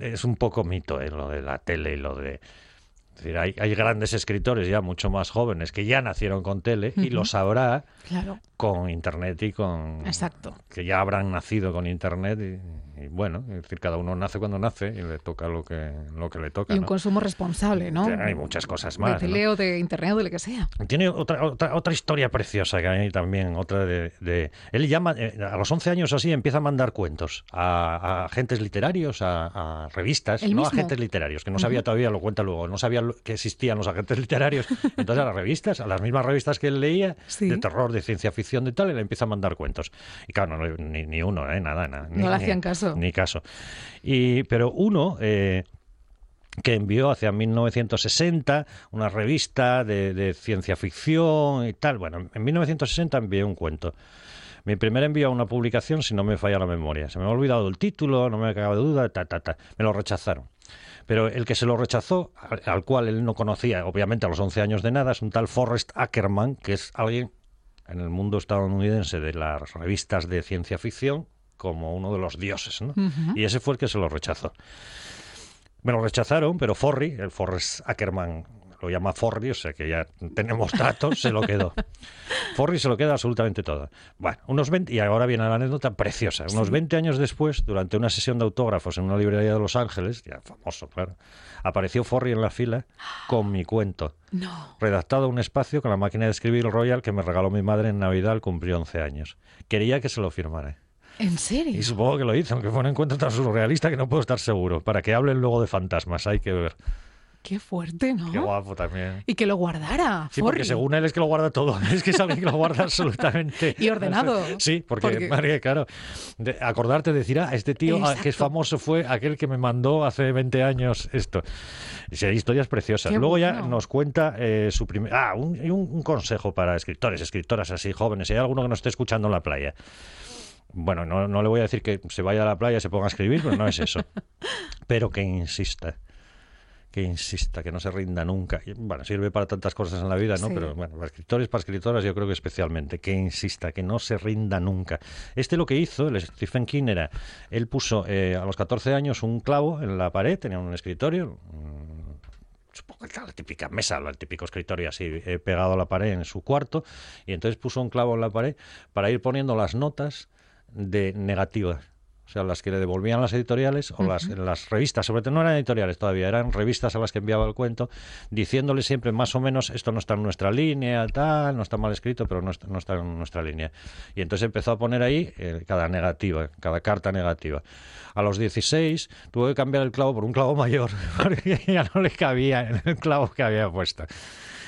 es un poco mito eh, lo de la tele y lo de... Es decir, hay, hay grandes escritores ya mucho más jóvenes que ya nacieron con tele y lo sabrá Claro, con internet y con exacto. que ya habrán nacido con internet y, y bueno, es decir, cada uno nace cuando nace y le toca lo que lo que le toca. Y un ¿no? consumo responsable, ¿no? Hay muchas cosas De más. ¿no? tele o de internet o de lo que sea. Tiene otra, otra, otra historia preciosa que hay también, otra de... de- él llama, eh, a los 11 años así, empieza a mandar cuentos a, a agentes literarios, a, a revistas, ¿Él no mismo? agentes literarios, que no sabía todavía, lo cuenta luego, no sabía que existían los agentes literarios. Entonces a las revistas, a las mismas revistas que él leía, Sí. de terror, de ciencia ficción, de tal, y le empieza a mandar cuentos. Y claro, no ni, ni uno, ¿eh? nada, nada. ni- No le hacían caso. Ni caso. Y, pero uno... eh, que envió hacia 1960 una revista de, de ciencia ficción y tal. Bueno, en 1960 envié un cuento. Mi primer envío a una publicación, si no me falla la memoria. Se me ha olvidado el título, no me cabe duda, ta, ta, ta. Me lo rechazaron. Pero el que se lo rechazó, al cual él no conocía, obviamente a los 11 años de nada, es un tal Forrest Ackerman, que es alguien en el mundo estadounidense de las revistas de ciencia ficción como uno de los dioses. ¿no? Y ese fue el que se lo rechazó. Me lo rechazaron, pero Forry, el Forrest Ackerman lo llama Forry, o sea que ya tenemos datos, se lo quedó. Forry se lo queda absolutamente todo. Bueno, unos 20, y ahora viene la anécdota preciosa. Unos 20 años después, durante una sesión de autógrafos en una librería de Los Ángeles, ya famoso, claro, apareció Forry en la fila con mi cuento. No. Redactado a un espacio con la máquina de escribir Royal que me regaló mi madre en Navidad al cumplir 11 años. Quería que se lo firmara. ¿En serio? Y supongo que lo hizo, aunque fue un encuentro tan surrealista que no puedo estar seguro. Para que hablen luego de fantasmas, hay que ver. Qué fuerte, ¿no? Qué guapo también. Y que lo guardara. Sí, porque según él es que lo guarda todo. Es que es alguien que lo guarda absolutamente. Y ordenado. Sí, porque, Porque- María, claro, de- acordarte de decir, ah, este tío ah, que es famoso fue aquel que me mandó hace 20 años esto. Y hay historias preciosas. Qué Luego ya bueno. nos cuenta eh, su primer... Ah, un, un consejo para escritores, escritoras así jóvenes. Si hay alguno que nos esté escuchando en la playa. Bueno, no, no le voy a decir que se vaya a la playa y se ponga a escribir, pero no es eso. Pero que insista que insista, que no se rinda nunca. Bueno, sirve para tantas cosas en la vida, ¿no? Sí. Pero bueno, para escritores, para escritoras, yo creo que especialmente, que insista, que no se rinda nunca. Este lo que hizo, el Stephen King, era, él puso eh, a los 14 años un clavo en la pared, tenía un escritorio, mm, supongo que era la típica mesa, el típico escritorio así eh, pegado a la pared en su cuarto, y entonces puso un clavo en la pared para ir poniendo las notas de negativas. O sea, las que le devolvían las editoriales o las, las revistas, sobre todo no eran editoriales todavía, eran revistas a las que enviaba el cuento, diciéndole siempre más o menos esto no está en nuestra línea, tal, no está mal escrito, pero no está, no está en nuestra línea. Y entonces empezó a poner ahí eh, cada negativa, cada carta negativa. A los 16 tuvo que cambiar el clavo por un clavo mayor, porque ya no le cabía en el clavo que había puesto.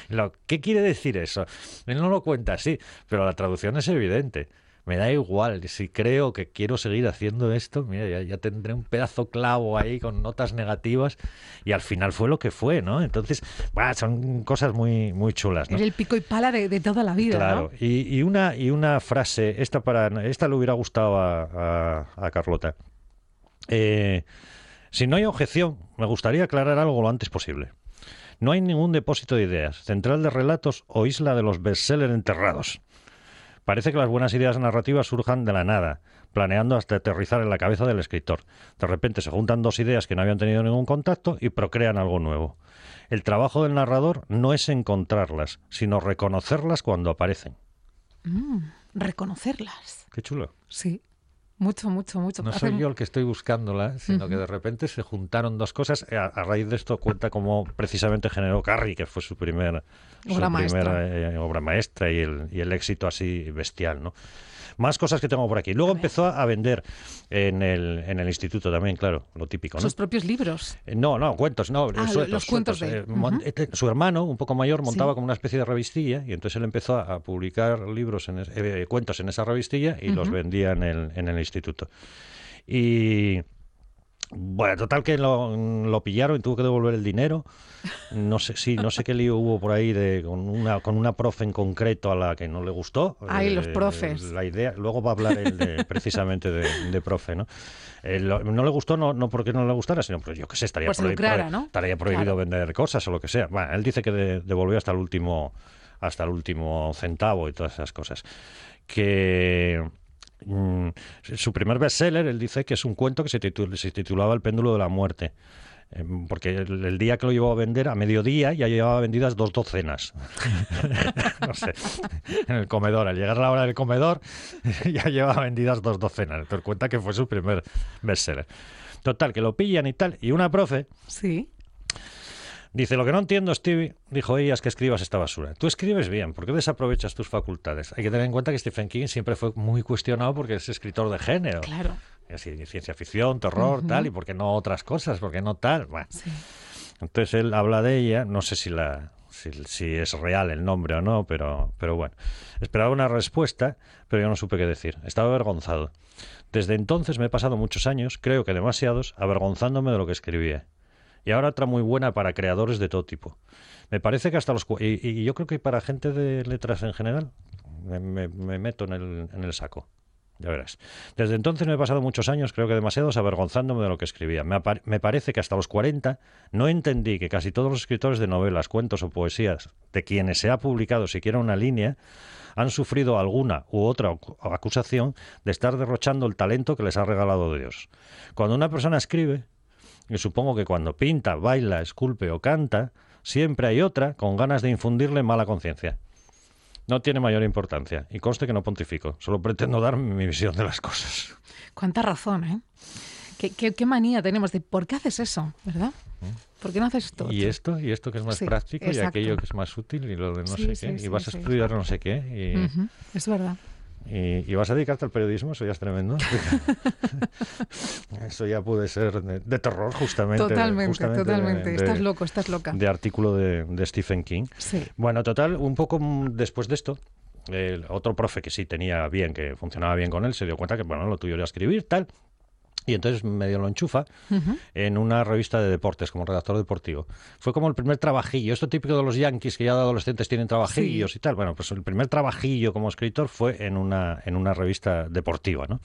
Lo- ¿Qué quiere decir eso? Él no lo cuenta así, pero la traducción es evidente. Me da igual, si creo que quiero seguir haciendo esto, mira, ya, ya tendré un pedazo clavo ahí con notas negativas y al final fue lo que fue, ¿no? Entonces, bah, son cosas muy, muy chulas, ¿no? Era el pico y pala de, de toda la vida, Claro, ¿no? y, y una, y una frase, esta, para, esta le hubiera gustado a, a- a Carlota. Eh, si no hay objeción, me gustaría aclarar algo lo antes posible. No hay ningún depósito de ideas, central de relatos o isla de los bestsellers enterrados. Parece que las buenas ideas narrativas surjan de la nada, planeando hasta aterrizar en la cabeza del escritor. De repente se juntan dos ideas que no habían tenido ningún contacto y procrean algo nuevo. El trabajo del narrador no es encontrarlas, sino reconocerlas cuando aparecen. Reconocerlas. Qué chulo. Sí. Mucho, mucho, mucho. No soy yo el que estoy buscándola, sino que de repente se juntaron dos cosas. A, a raíz de esto cuenta cómo precisamente generó Carrie, que fue su, primer, su Obra maestra. primera eh, obra maestra y el, y el éxito así bestial, ¿no? Más cosas que tengo por aquí. Luego empezó a vender en el, en el instituto también, claro, lo típico, ¿no? Sus propios libros. Eh, No, no, cuentos, no, Ah, sueltos, los cuentos sueltos, de- este- Su hermano, un poco mayor, montaba Sí. como una especie de revistilla y entonces él empezó a, publicar libros, en es- eh, cuentos en esa revistilla y los vendía en el, en el instituto. Y bueno, total que lo, lo pillaron y tuvo que devolver el dinero. No sé, sí, no sé qué lío hubo por ahí de, con, una, con una profe en concreto a la que no le gustó. Ay, los Eh, profes. La idea, luego va a hablar él de, precisamente de, de profe, ¿no? Eh, lo- no le gustó no, no porque no le gustara, sino pues yo qué sé, estaría, Pues se prohi- lucrara, prohi- ¿no? estaría prohibido Claro. vender cosas o lo que sea. Bueno, él dice que de- devolvió hasta el último hasta el último centavo y todas esas cosas. Que mm, su primer bestseller, él dice que es un cuento que se, titu- se titulaba El péndulo de la muerte. Em, Porque el, día que lo llevó a vender, a mediodía, ya llevaba vendidas dos docenas. no sé, en el comedor. Al llegar la hora del comedor, ya llevaba vendidas dos docenas. Te cuenta que fue su primer bestseller. Total, que lo pillan y tal. Y una profe Sí. Dice, lo que no entiendo, Stevie, dijo ella, es que escribas esta basura. Tú escribes bien, ¿por qué desaprovechas tus facultades? Hay que tener en cuenta que Stephen King siempre fue muy cuestionado porque es escritor de género. Claro. Así, de ciencia ficción, terror, tal, y por qué no otras cosas, por qué no tal. Bueno. Sí. Entonces él habla de ella, no sé si la si, si es real el nombre o no, pero, pero bueno. Esperaba una respuesta, pero yo no supe qué decir. Estaba avergonzado. Desde entonces me he pasado muchos años, creo que demasiados, avergonzándome de lo que escribía. Y ahora otra muy buena para creadores de todo tipo. Me parece que hasta los... Y, yo creo que para gente de letras en general, me, me- me meto en el, en el saco. Ya verás. Desde entonces me he pasado muchos años, creo que demasiados, avergonzándome de lo que escribía. Me, me parece que hasta los 40 no entendí que casi todos los escritores de novelas, cuentos o poesías, de quienes se ha publicado siquiera una línea, han sufrido alguna u otra acu- acusación de estar derrochando el talento que les ha regalado Dios. Cuando una persona escribe, y supongo que cuando pinta, baila, esculpe o canta, siempre hay otra con ganas de infundirle mala conciencia. No tiene mayor importancia, y conste que no pontifico, solo pretendo dar mi visión de las cosas. Cuánta razón, ¿eh? ¿Qué, qué, qué manía tenemos de por qué haces eso, ¿verdad? ¿Por qué no haces esto? Y esto, y esto que es más Sí, práctico, y aquello que es más útil, y lo de no Sí, sé sí, qué, y vas a estudiar no sé qué, y, Es verdad. Y, y vas a dedicarte al periodismo, eso ya es tremendo. eso ya puede ser de, de terror, justamente. Totalmente, justamente totalmente. de- estás loco, estás loca. de artículo de, Stephen King. Sí. Bueno, total, un poco después de esto, el otro profe que sí tenía bien, que funcionaba bien con él, se dio cuenta que, bueno, lo tuyo era escribir, tal. Y entonces medio lo enchufa en una revista de deportes como redactor deportivo. Fue como el primer trabajillo. Esto típico de los yankees que ya de adolescentes tienen trabajillos y tal. Bueno, pues el primer trabajillo como escritor fue en una, en una revista deportiva, ¿no?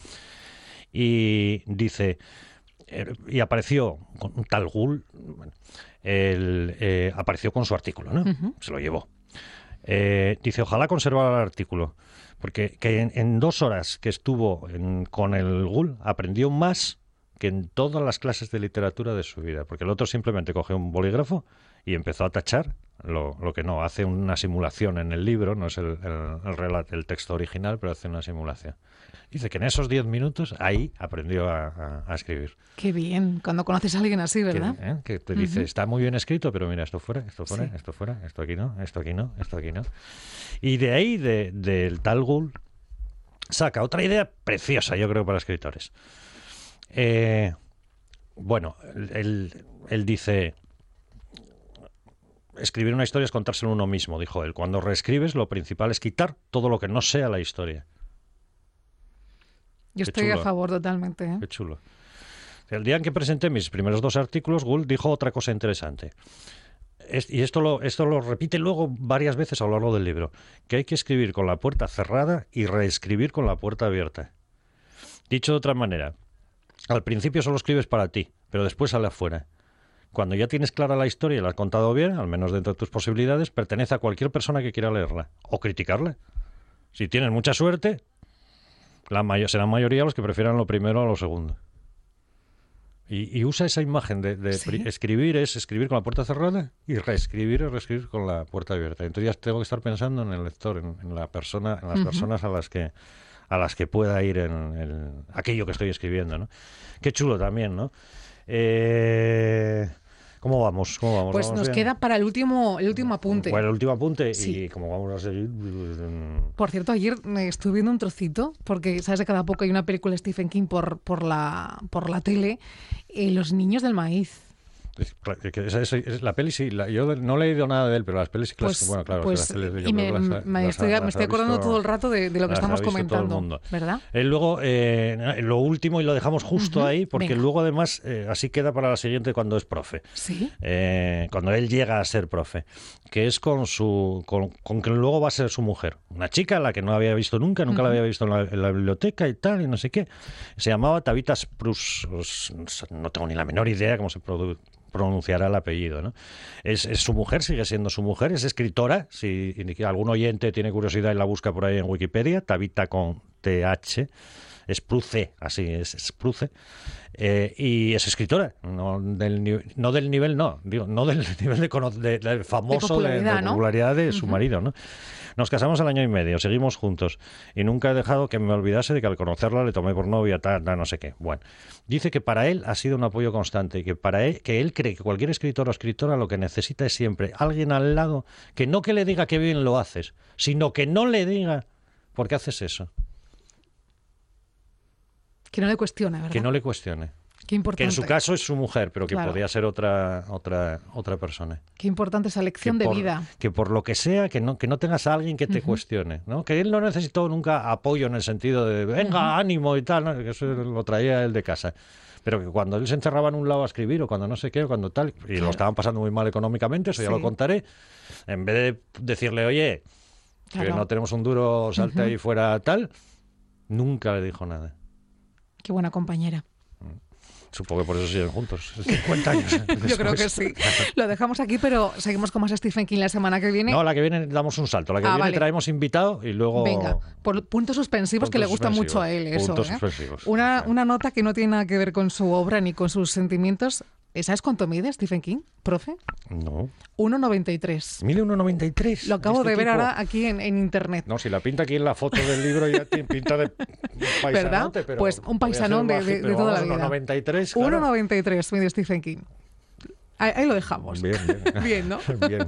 Y dice, eh, y apareció con un tal Gull, bueno, el, eh, apareció con su artículo, ¿no? Se lo llevó. Eh, dice, ojalá conservara el artículo, porque que en, dos horas que estuvo en- con el GUL aprendió más que en todas las clases de literatura de su vida, porque el otro simplemente cogió un bolígrafo y empezó a tachar lo, lo que no, hace una simulación en el libro, no es el, el, el relat- el texto original, pero hace una simulación. Dice que en esos diez minutos ahí aprendió a, a- a escribir. Qué bien, cuando conoces a alguien así, Que, ¿verdad? ¿eh? que te dice, está muy bien escrito, pero mira, esto fuera, esto fuera, Sí. esto fuera, esto aquí no, esto aquí no, esto aquí no. Y de ahí, de- del tal Gull, saca otra idea preciosa, yo creo, para escritores. Eh, bueno, él, él dice, escribir una historia es contárselo uno mismo, dijo él. Cuando reescribes, lo principal es quitar todo lo que no sea la historia. Yo estoy a favor totalmente. ¿eh? Qué chulo. El día en que presenté mis primeros dos artículos, Gould dijo otra cosa interesante. Es- y esto lo, esto lo repite luego varias veces a lo largo del libro, que hay que escribir con la puerta cerrada y reescribir con la puerta abierta. Dicho de otra manera, al principio solo escribes para ti, pero después sale afuera. Cuando ya tienes clara la historia y la has contado bien, al menos dentro de tus posibilidades, pertenece a cualquier persona que quiera leerla o criticarla. Si tienes mucha suerte, la mayo- serán mayoría los que prefieran lo primero a lo segundo. Y, y usa esa imagen de, de Sí. pri- escribir es escribir con la puerta cerrada y reescribir es reescribir con la puerta abierta. Entonces ya tengo que estar pensando en el lector, en, en la persona, en las personas a las que a las que pueda ir en, el- aquello que estoy escribiendo, ¿no? Qué chulo también, ¿no? Eh, ¿Cómo vamos? ¿Cómo vamos? Pues ¿Vamos nos bien? queda para el último, el último apunte. Bueno, el último apunte Sí. y como vamos a seguir... pues, mm, Por cierto, ayer me estuve viendo un trocito, porque sabes que cada poco hay una película de Stephen King por, por, la, por la tele, eh, Los niños del maíz. Esa- esa- la peli sí, la- yo no he leído nada de él, pero las pelis sí que las- Pues, bueno, claro, pues, las pelis yo y me, las me las estoy, me las estoy acordando visto- todo el rato de, de lo que estamos comentando. ¿verdad? Él luego, eh, lo último, y lo dejamos justo ahí, porque venga. luego además, eh, así queda para la siguiente cuando es profe. Sí. Eh, cuando él llega a ser profe, que es con su con, con que luego va a ser su mujer, una chica a la que no había visto nunca, nunca la había visto en la, en la biblioteca y tal, y no sé qué. Se llamaba Tabitha Spruce, os- no tengo ni la menor idea cómo se produ- pronunciará el apellido, ¿no? Es, su mujer, sigue siendo su mujer, es escritora, si algún oyente tiene curiosidad y la busca por ahí en Wikipedia, Tabitha con TH, Spruce, así es, Spruce, eh, y es escritora, no del, no del nivel, no, digo, no del nivel de, de- del famoso de, de popularidad, ¿no? popularidad de su marido, ¿no? Nos casamos al año y medio, seguimos juntos y nunca he dejado que me olvidase de que al conocerla le tomé por novia, tal, tal, no sé qué. Bueno, dice que para él ha sido un apoyo constante que para él, que él cree que cualquier escritor o escritora lo que necesita es siempre alguien al lado que no que le diga que bien lo haces, sino que no le diga por qué haces eso, Que no le cuestiona, ¿verdad? que no le cuestione. Qué importante. Que en su caso es su mujer, pero que Claro. podría ser otra otra otra persona. Qué importante esa lección de vida. Que por lo que sea, que no, que no tengas a alguien que te cuestione, ¿no? Que él no necesitó nunca apoyo en el sentido de, venga, ánimo y tal, ¿no? que eso lo traía él de casa. Pero que cuando él se encerraba en un lado a escribir o cuando no sé qué o cuando tal, y lo estaban pasando muy mal económicamente, eso ya lo contaré, en vez de decirle, oye, que no tenemos un duro, salte ahí fuera tal, nunca le dijo nada. Qué buena compañera. Supongo que por eso siguen juntos, 50 años. Yo creo que sí. Lo dejamos aquí, pero seguimos con más Stephen King la semana que viene. No, la que viene damos un salto. La que Ah, viene vale. traemos invitado y luego. Venga, por puntos suspensivos que le gusta mucho a él eso. puntos ¿eh? suspensivos. Una, una nota que no tiene nada que ver con su obra ni con sus sentimientos. ¿Sabes cuánto mide Stephen King, profe? No. 1,93. Mide 1,93. Lo acabo este de ver tipo. ahora aquí en, en internet. No, si la pinta aquí en la foto del libro ya tiene pinta de ¿Verdad? pero Pues un paisanón de- de- de toda la vida. 1,93, claro. 1,93 mide Stephen King. Ahí, ahí lo dejamos. Bien, bien. Bien, ¿no? Bien.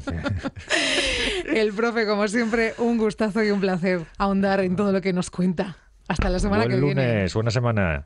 El profe, como siempre, un gustazo y un placer ahondar en todo lo que nos cuenta. Hasta la semana Buen que viene. lunes, buena semana.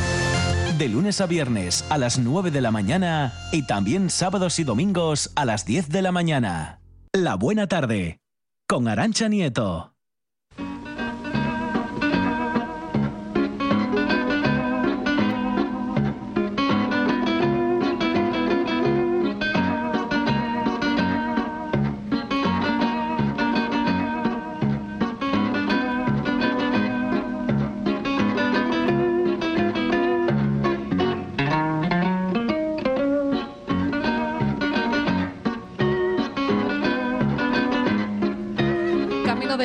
De lunes a viernes a las 9 de la mañana y también sábados y domingos a las 10 de la mañana. La buena tarde. Con Arancha Nieto.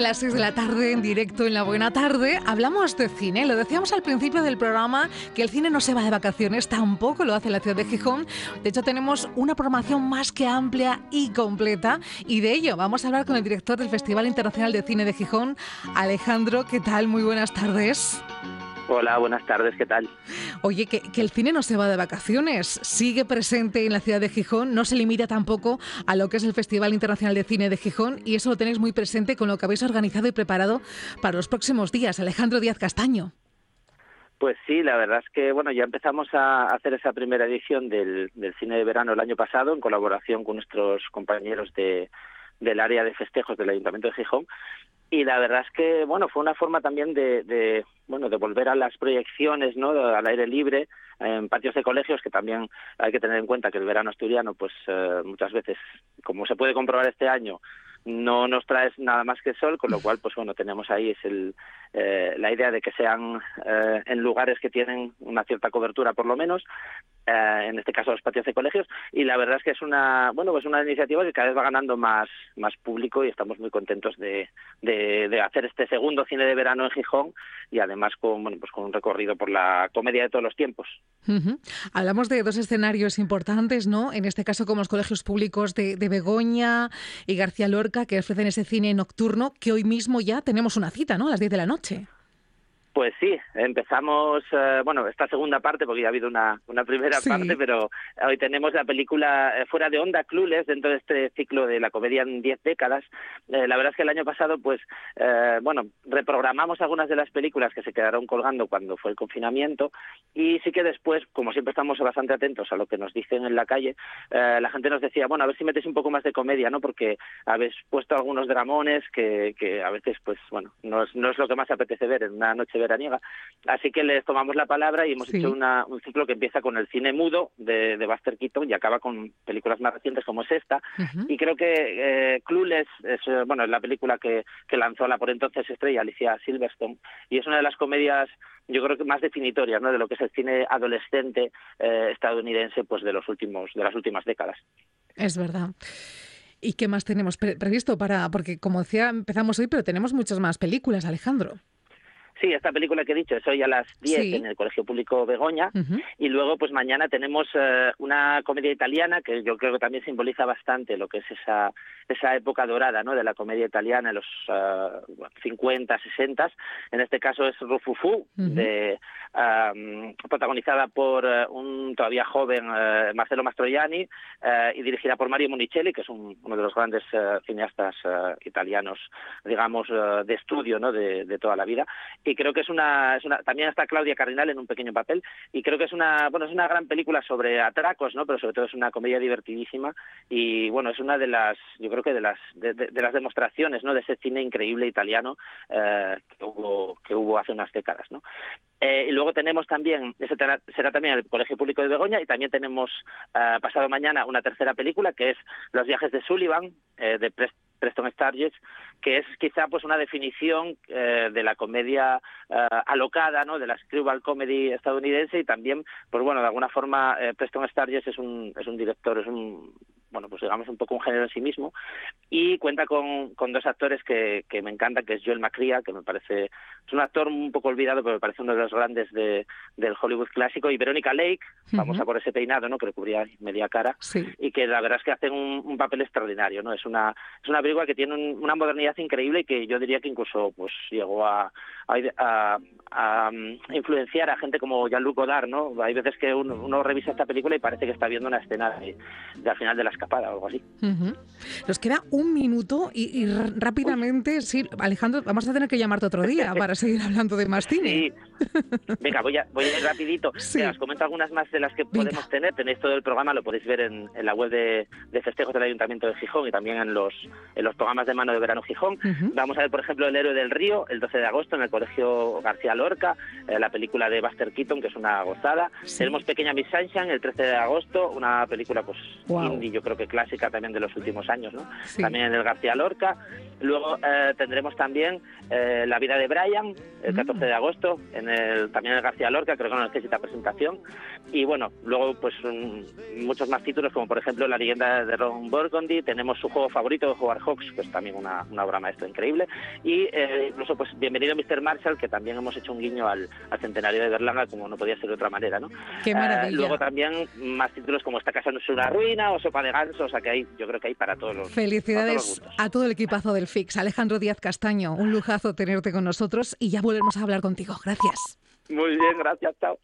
Las 6 de la tarde en directo en la buena tarde. Hablamos de cine. Lo decíamos al principio del programa que el cine no se va de vacaciones, tampoco lo hace la ciudad de Gijón. De hecho, tenemos una programación más que amplia y completa. Y de ello vamos a hablar con el director del Festival Internacional de Cine de Gijón, Alejandro. ¿Qué tal? Muy buenas tardes. Hola, buenas tardes, ¿qué tal? Oye, que, que el cine no se va de vacaciones, sigue presente en la ciudad de Gijón, no se limita tampoco a lo que es el Festival Internacional de Cine de Gijón y eso lo tenéis muy presente con lo que habéis organizado y preparado para los próximos días. Alejandro Díaz Castaño. Pues sí, la verdad es que bueno, ya empezamos a hacer esa primera edición del, del cine de verano el año pasado en colaboración con nuestros compañeros de, del área de festejos del Ayuntamiento de Gijón y la verdad es que bueno fue una forma también de, de bueno de volver a las proyecciones no al aire libre en patios de colegios que también hay que tener en cuenta que el verano asturiano pues eh, muchas veces como se puede comprobar este año no nos trae nada más que sol con lo cual pues bueno tenemos ahí es el eh, la idea de que sean eh, en lugares que tienen una cierta cobertura por lo menos eh, en este caso los patios de colegios y la verdad es que es una bueno pues una iniciativa que cada vez va ganando más más público y estamos muy contentos de, de, hacer este segundo cine de verano en Gijón y además con bueno pues con un recorrido por la comedia de todos los tiempos. Hablamos de dos escenarios importantes, ¿no? En este caso, como los colegios públicos de, de Begoña y García Lorca, que ofrecen ese cine nocturno, que hoy mismo ya tenemos una cita, ¿no? A las 10 de la noche. noche. Pues sí, empezamos, eh, bueno, esta segunda parte, porque ya ha habido una, una primera Sí. parte, pero hoy tenemos la película eh, Fuera de Onda, Clueless, dentro de este ciclo de la comedia en 10 décadas. Eh, la verdad es que el año pasado, pues, eh, bueno, reprogramamos algunas de las películas que se quedaron colgando cuando fue el confinamiento y sí que después, como siempre estamos bastante atentos a lo que nos dicen en la calle, la gente nos decía, bueno, a ver si metes un poco más de comedia, ¿no? Porque habéis puesto algunos dramones que, que a veces, pues, bueno, no es, no es lo que más apetece ver en una noche de veraniega. Así que les tomamos la palabra y hemos Sí. hecho una- un ciclo que empieza con el cine mudo de, de Buster Keaton y acaba con películas más recientes como es esta. Y creo que eh, Clueless es, eh, bueno, es la película que, que lanzó la por entonces estrella Alicia Silverstone y es una de las comedias yo creo que más definitorias ¿no? de lo que es el cine adolescente eh, estadounidense pues de los últimos de las últimas décadas. Es verdad. ¿Y qué más tenemos pre- previsto para...? Porque, como decía, empezamos hoy, pero tenemos muchas más películas, Alejandro. Sí, esta película que he dicho es hoy a las 10 Sí. en el Colegio Público Begoña y luego pues mañana tenemos eh, una comedia italiana que yo creo que también simboliza bastante lo que es esa esa época dorada ¿no? de la comedia italiana en los eh, 50, 60. En este caso es Rufufu, de, am, protagonizada por eh, un todavía joven eh, Marcelo Mastroianni y dirigida por Mario Monicelli, que es un- uno de los grandes cineastas italianos, digamos, de estudio ¿no? de, de toda la vida. Y creo que es una, es una... También está Claudia Cardinal en un pequeño papel y creo que es una, bueno, es una gran película sobre atracos, ¿no? Pero sobre todo es una comedia divertidísima y, bueno, es una de las, yo creo que de las, de, las demostraciones, ¿no? De ese cine increíble italiano eh, que hubo, que hubo hace unas décadas, ¿no? Eh, y luego tenemos también, ese será, también el Colegio Público de Begoña y también tenemos eh, pasado mañana una tercera película que es Los viajes de Sullivan, eh, de Preston Sturges, que es quizá pues una definición eh, de la comedia eh, alocada, ¿no? De la screwball comedy estadounidense y también, pues bueno, de alguna forma eh, Preston Sturges es un es un director, es un bueno, pues digamos un poco un género en sí mismo y cuenta con, con dos actores que, que me encantan, que es Joel McCrea, que me parece es un actor un poco olvidado, pero me parece uno de los grandes de, del Hollywood clásico y Verónica Lake, famosa Ujú. por ese peinado, ¿no? Que le cubría media cara Sí. y que la verdad es que hacen un, un papel extraordinario, ¿no? Es una es una película que tiene un- una modernidad increíble y que yo diría que incluso pues llegó a a, a- a, mm, influenciar a gente como Jean-Luc Godard, ¿no? Hay veces que uno, uno revisa esta película y parece que está viendo una escena de, de al final de la escapada o algo así. Nos queda un minuto y, y rápidamente, sí, Alejandro, vamos a tener que llamarte otro día para seguir hablando de más cine. Sí. Venga, voy a, voy a ir rapidito. Sí. Os comento algunas más de las que podemos tener. Tenéis todo el programa, lo podéis ver en, en la web de, de festejos del Ayuntamiento de Gijón y también en los, en los programas de mano de verano Gijón. Vamos a ver, por ejemplo, El héroe del río, el 12 de agosto en el Colegio García Lorca, eh, la película de Buster Keaton, que es una gozada. Tenemos Pequeña Miss Sunshine, el 13 de agosto, una película pues indie, yo creo que clásica también de los últimos años, ¿no? Sí. También en el García Lorca. Luego eh, tendremos también eh, La vida de Brian, el 14 de agosto, en el, también en el García Lorca, creo que no necesita presentación. Y bueno, luego pues mm, muchos más títulos, como por ejemplo La leyenda de Ron Burgundy, tenemos su juego favorito, Howard Hawks, que es también una, una obra maestra increíble. Y eh, incluso pues Bienvenido Mr. Marshall, que también hemos hecho un guiño al, al centenario de Berlanga, como no podía ser de otra manera, ¿no? Qué Eh, maravilla. luego también más títulos como Esta casa no es una ruina o Sopa de o sea que hay, yo creo que hay para todos los para todos los Felicidades a todo el equipazo del Fix. Alejandro Díaz Castaño, un lujazo tenerte con nosotros y ya volvemos a hablar contigo. Gracias. Muy bien, gracias, chao.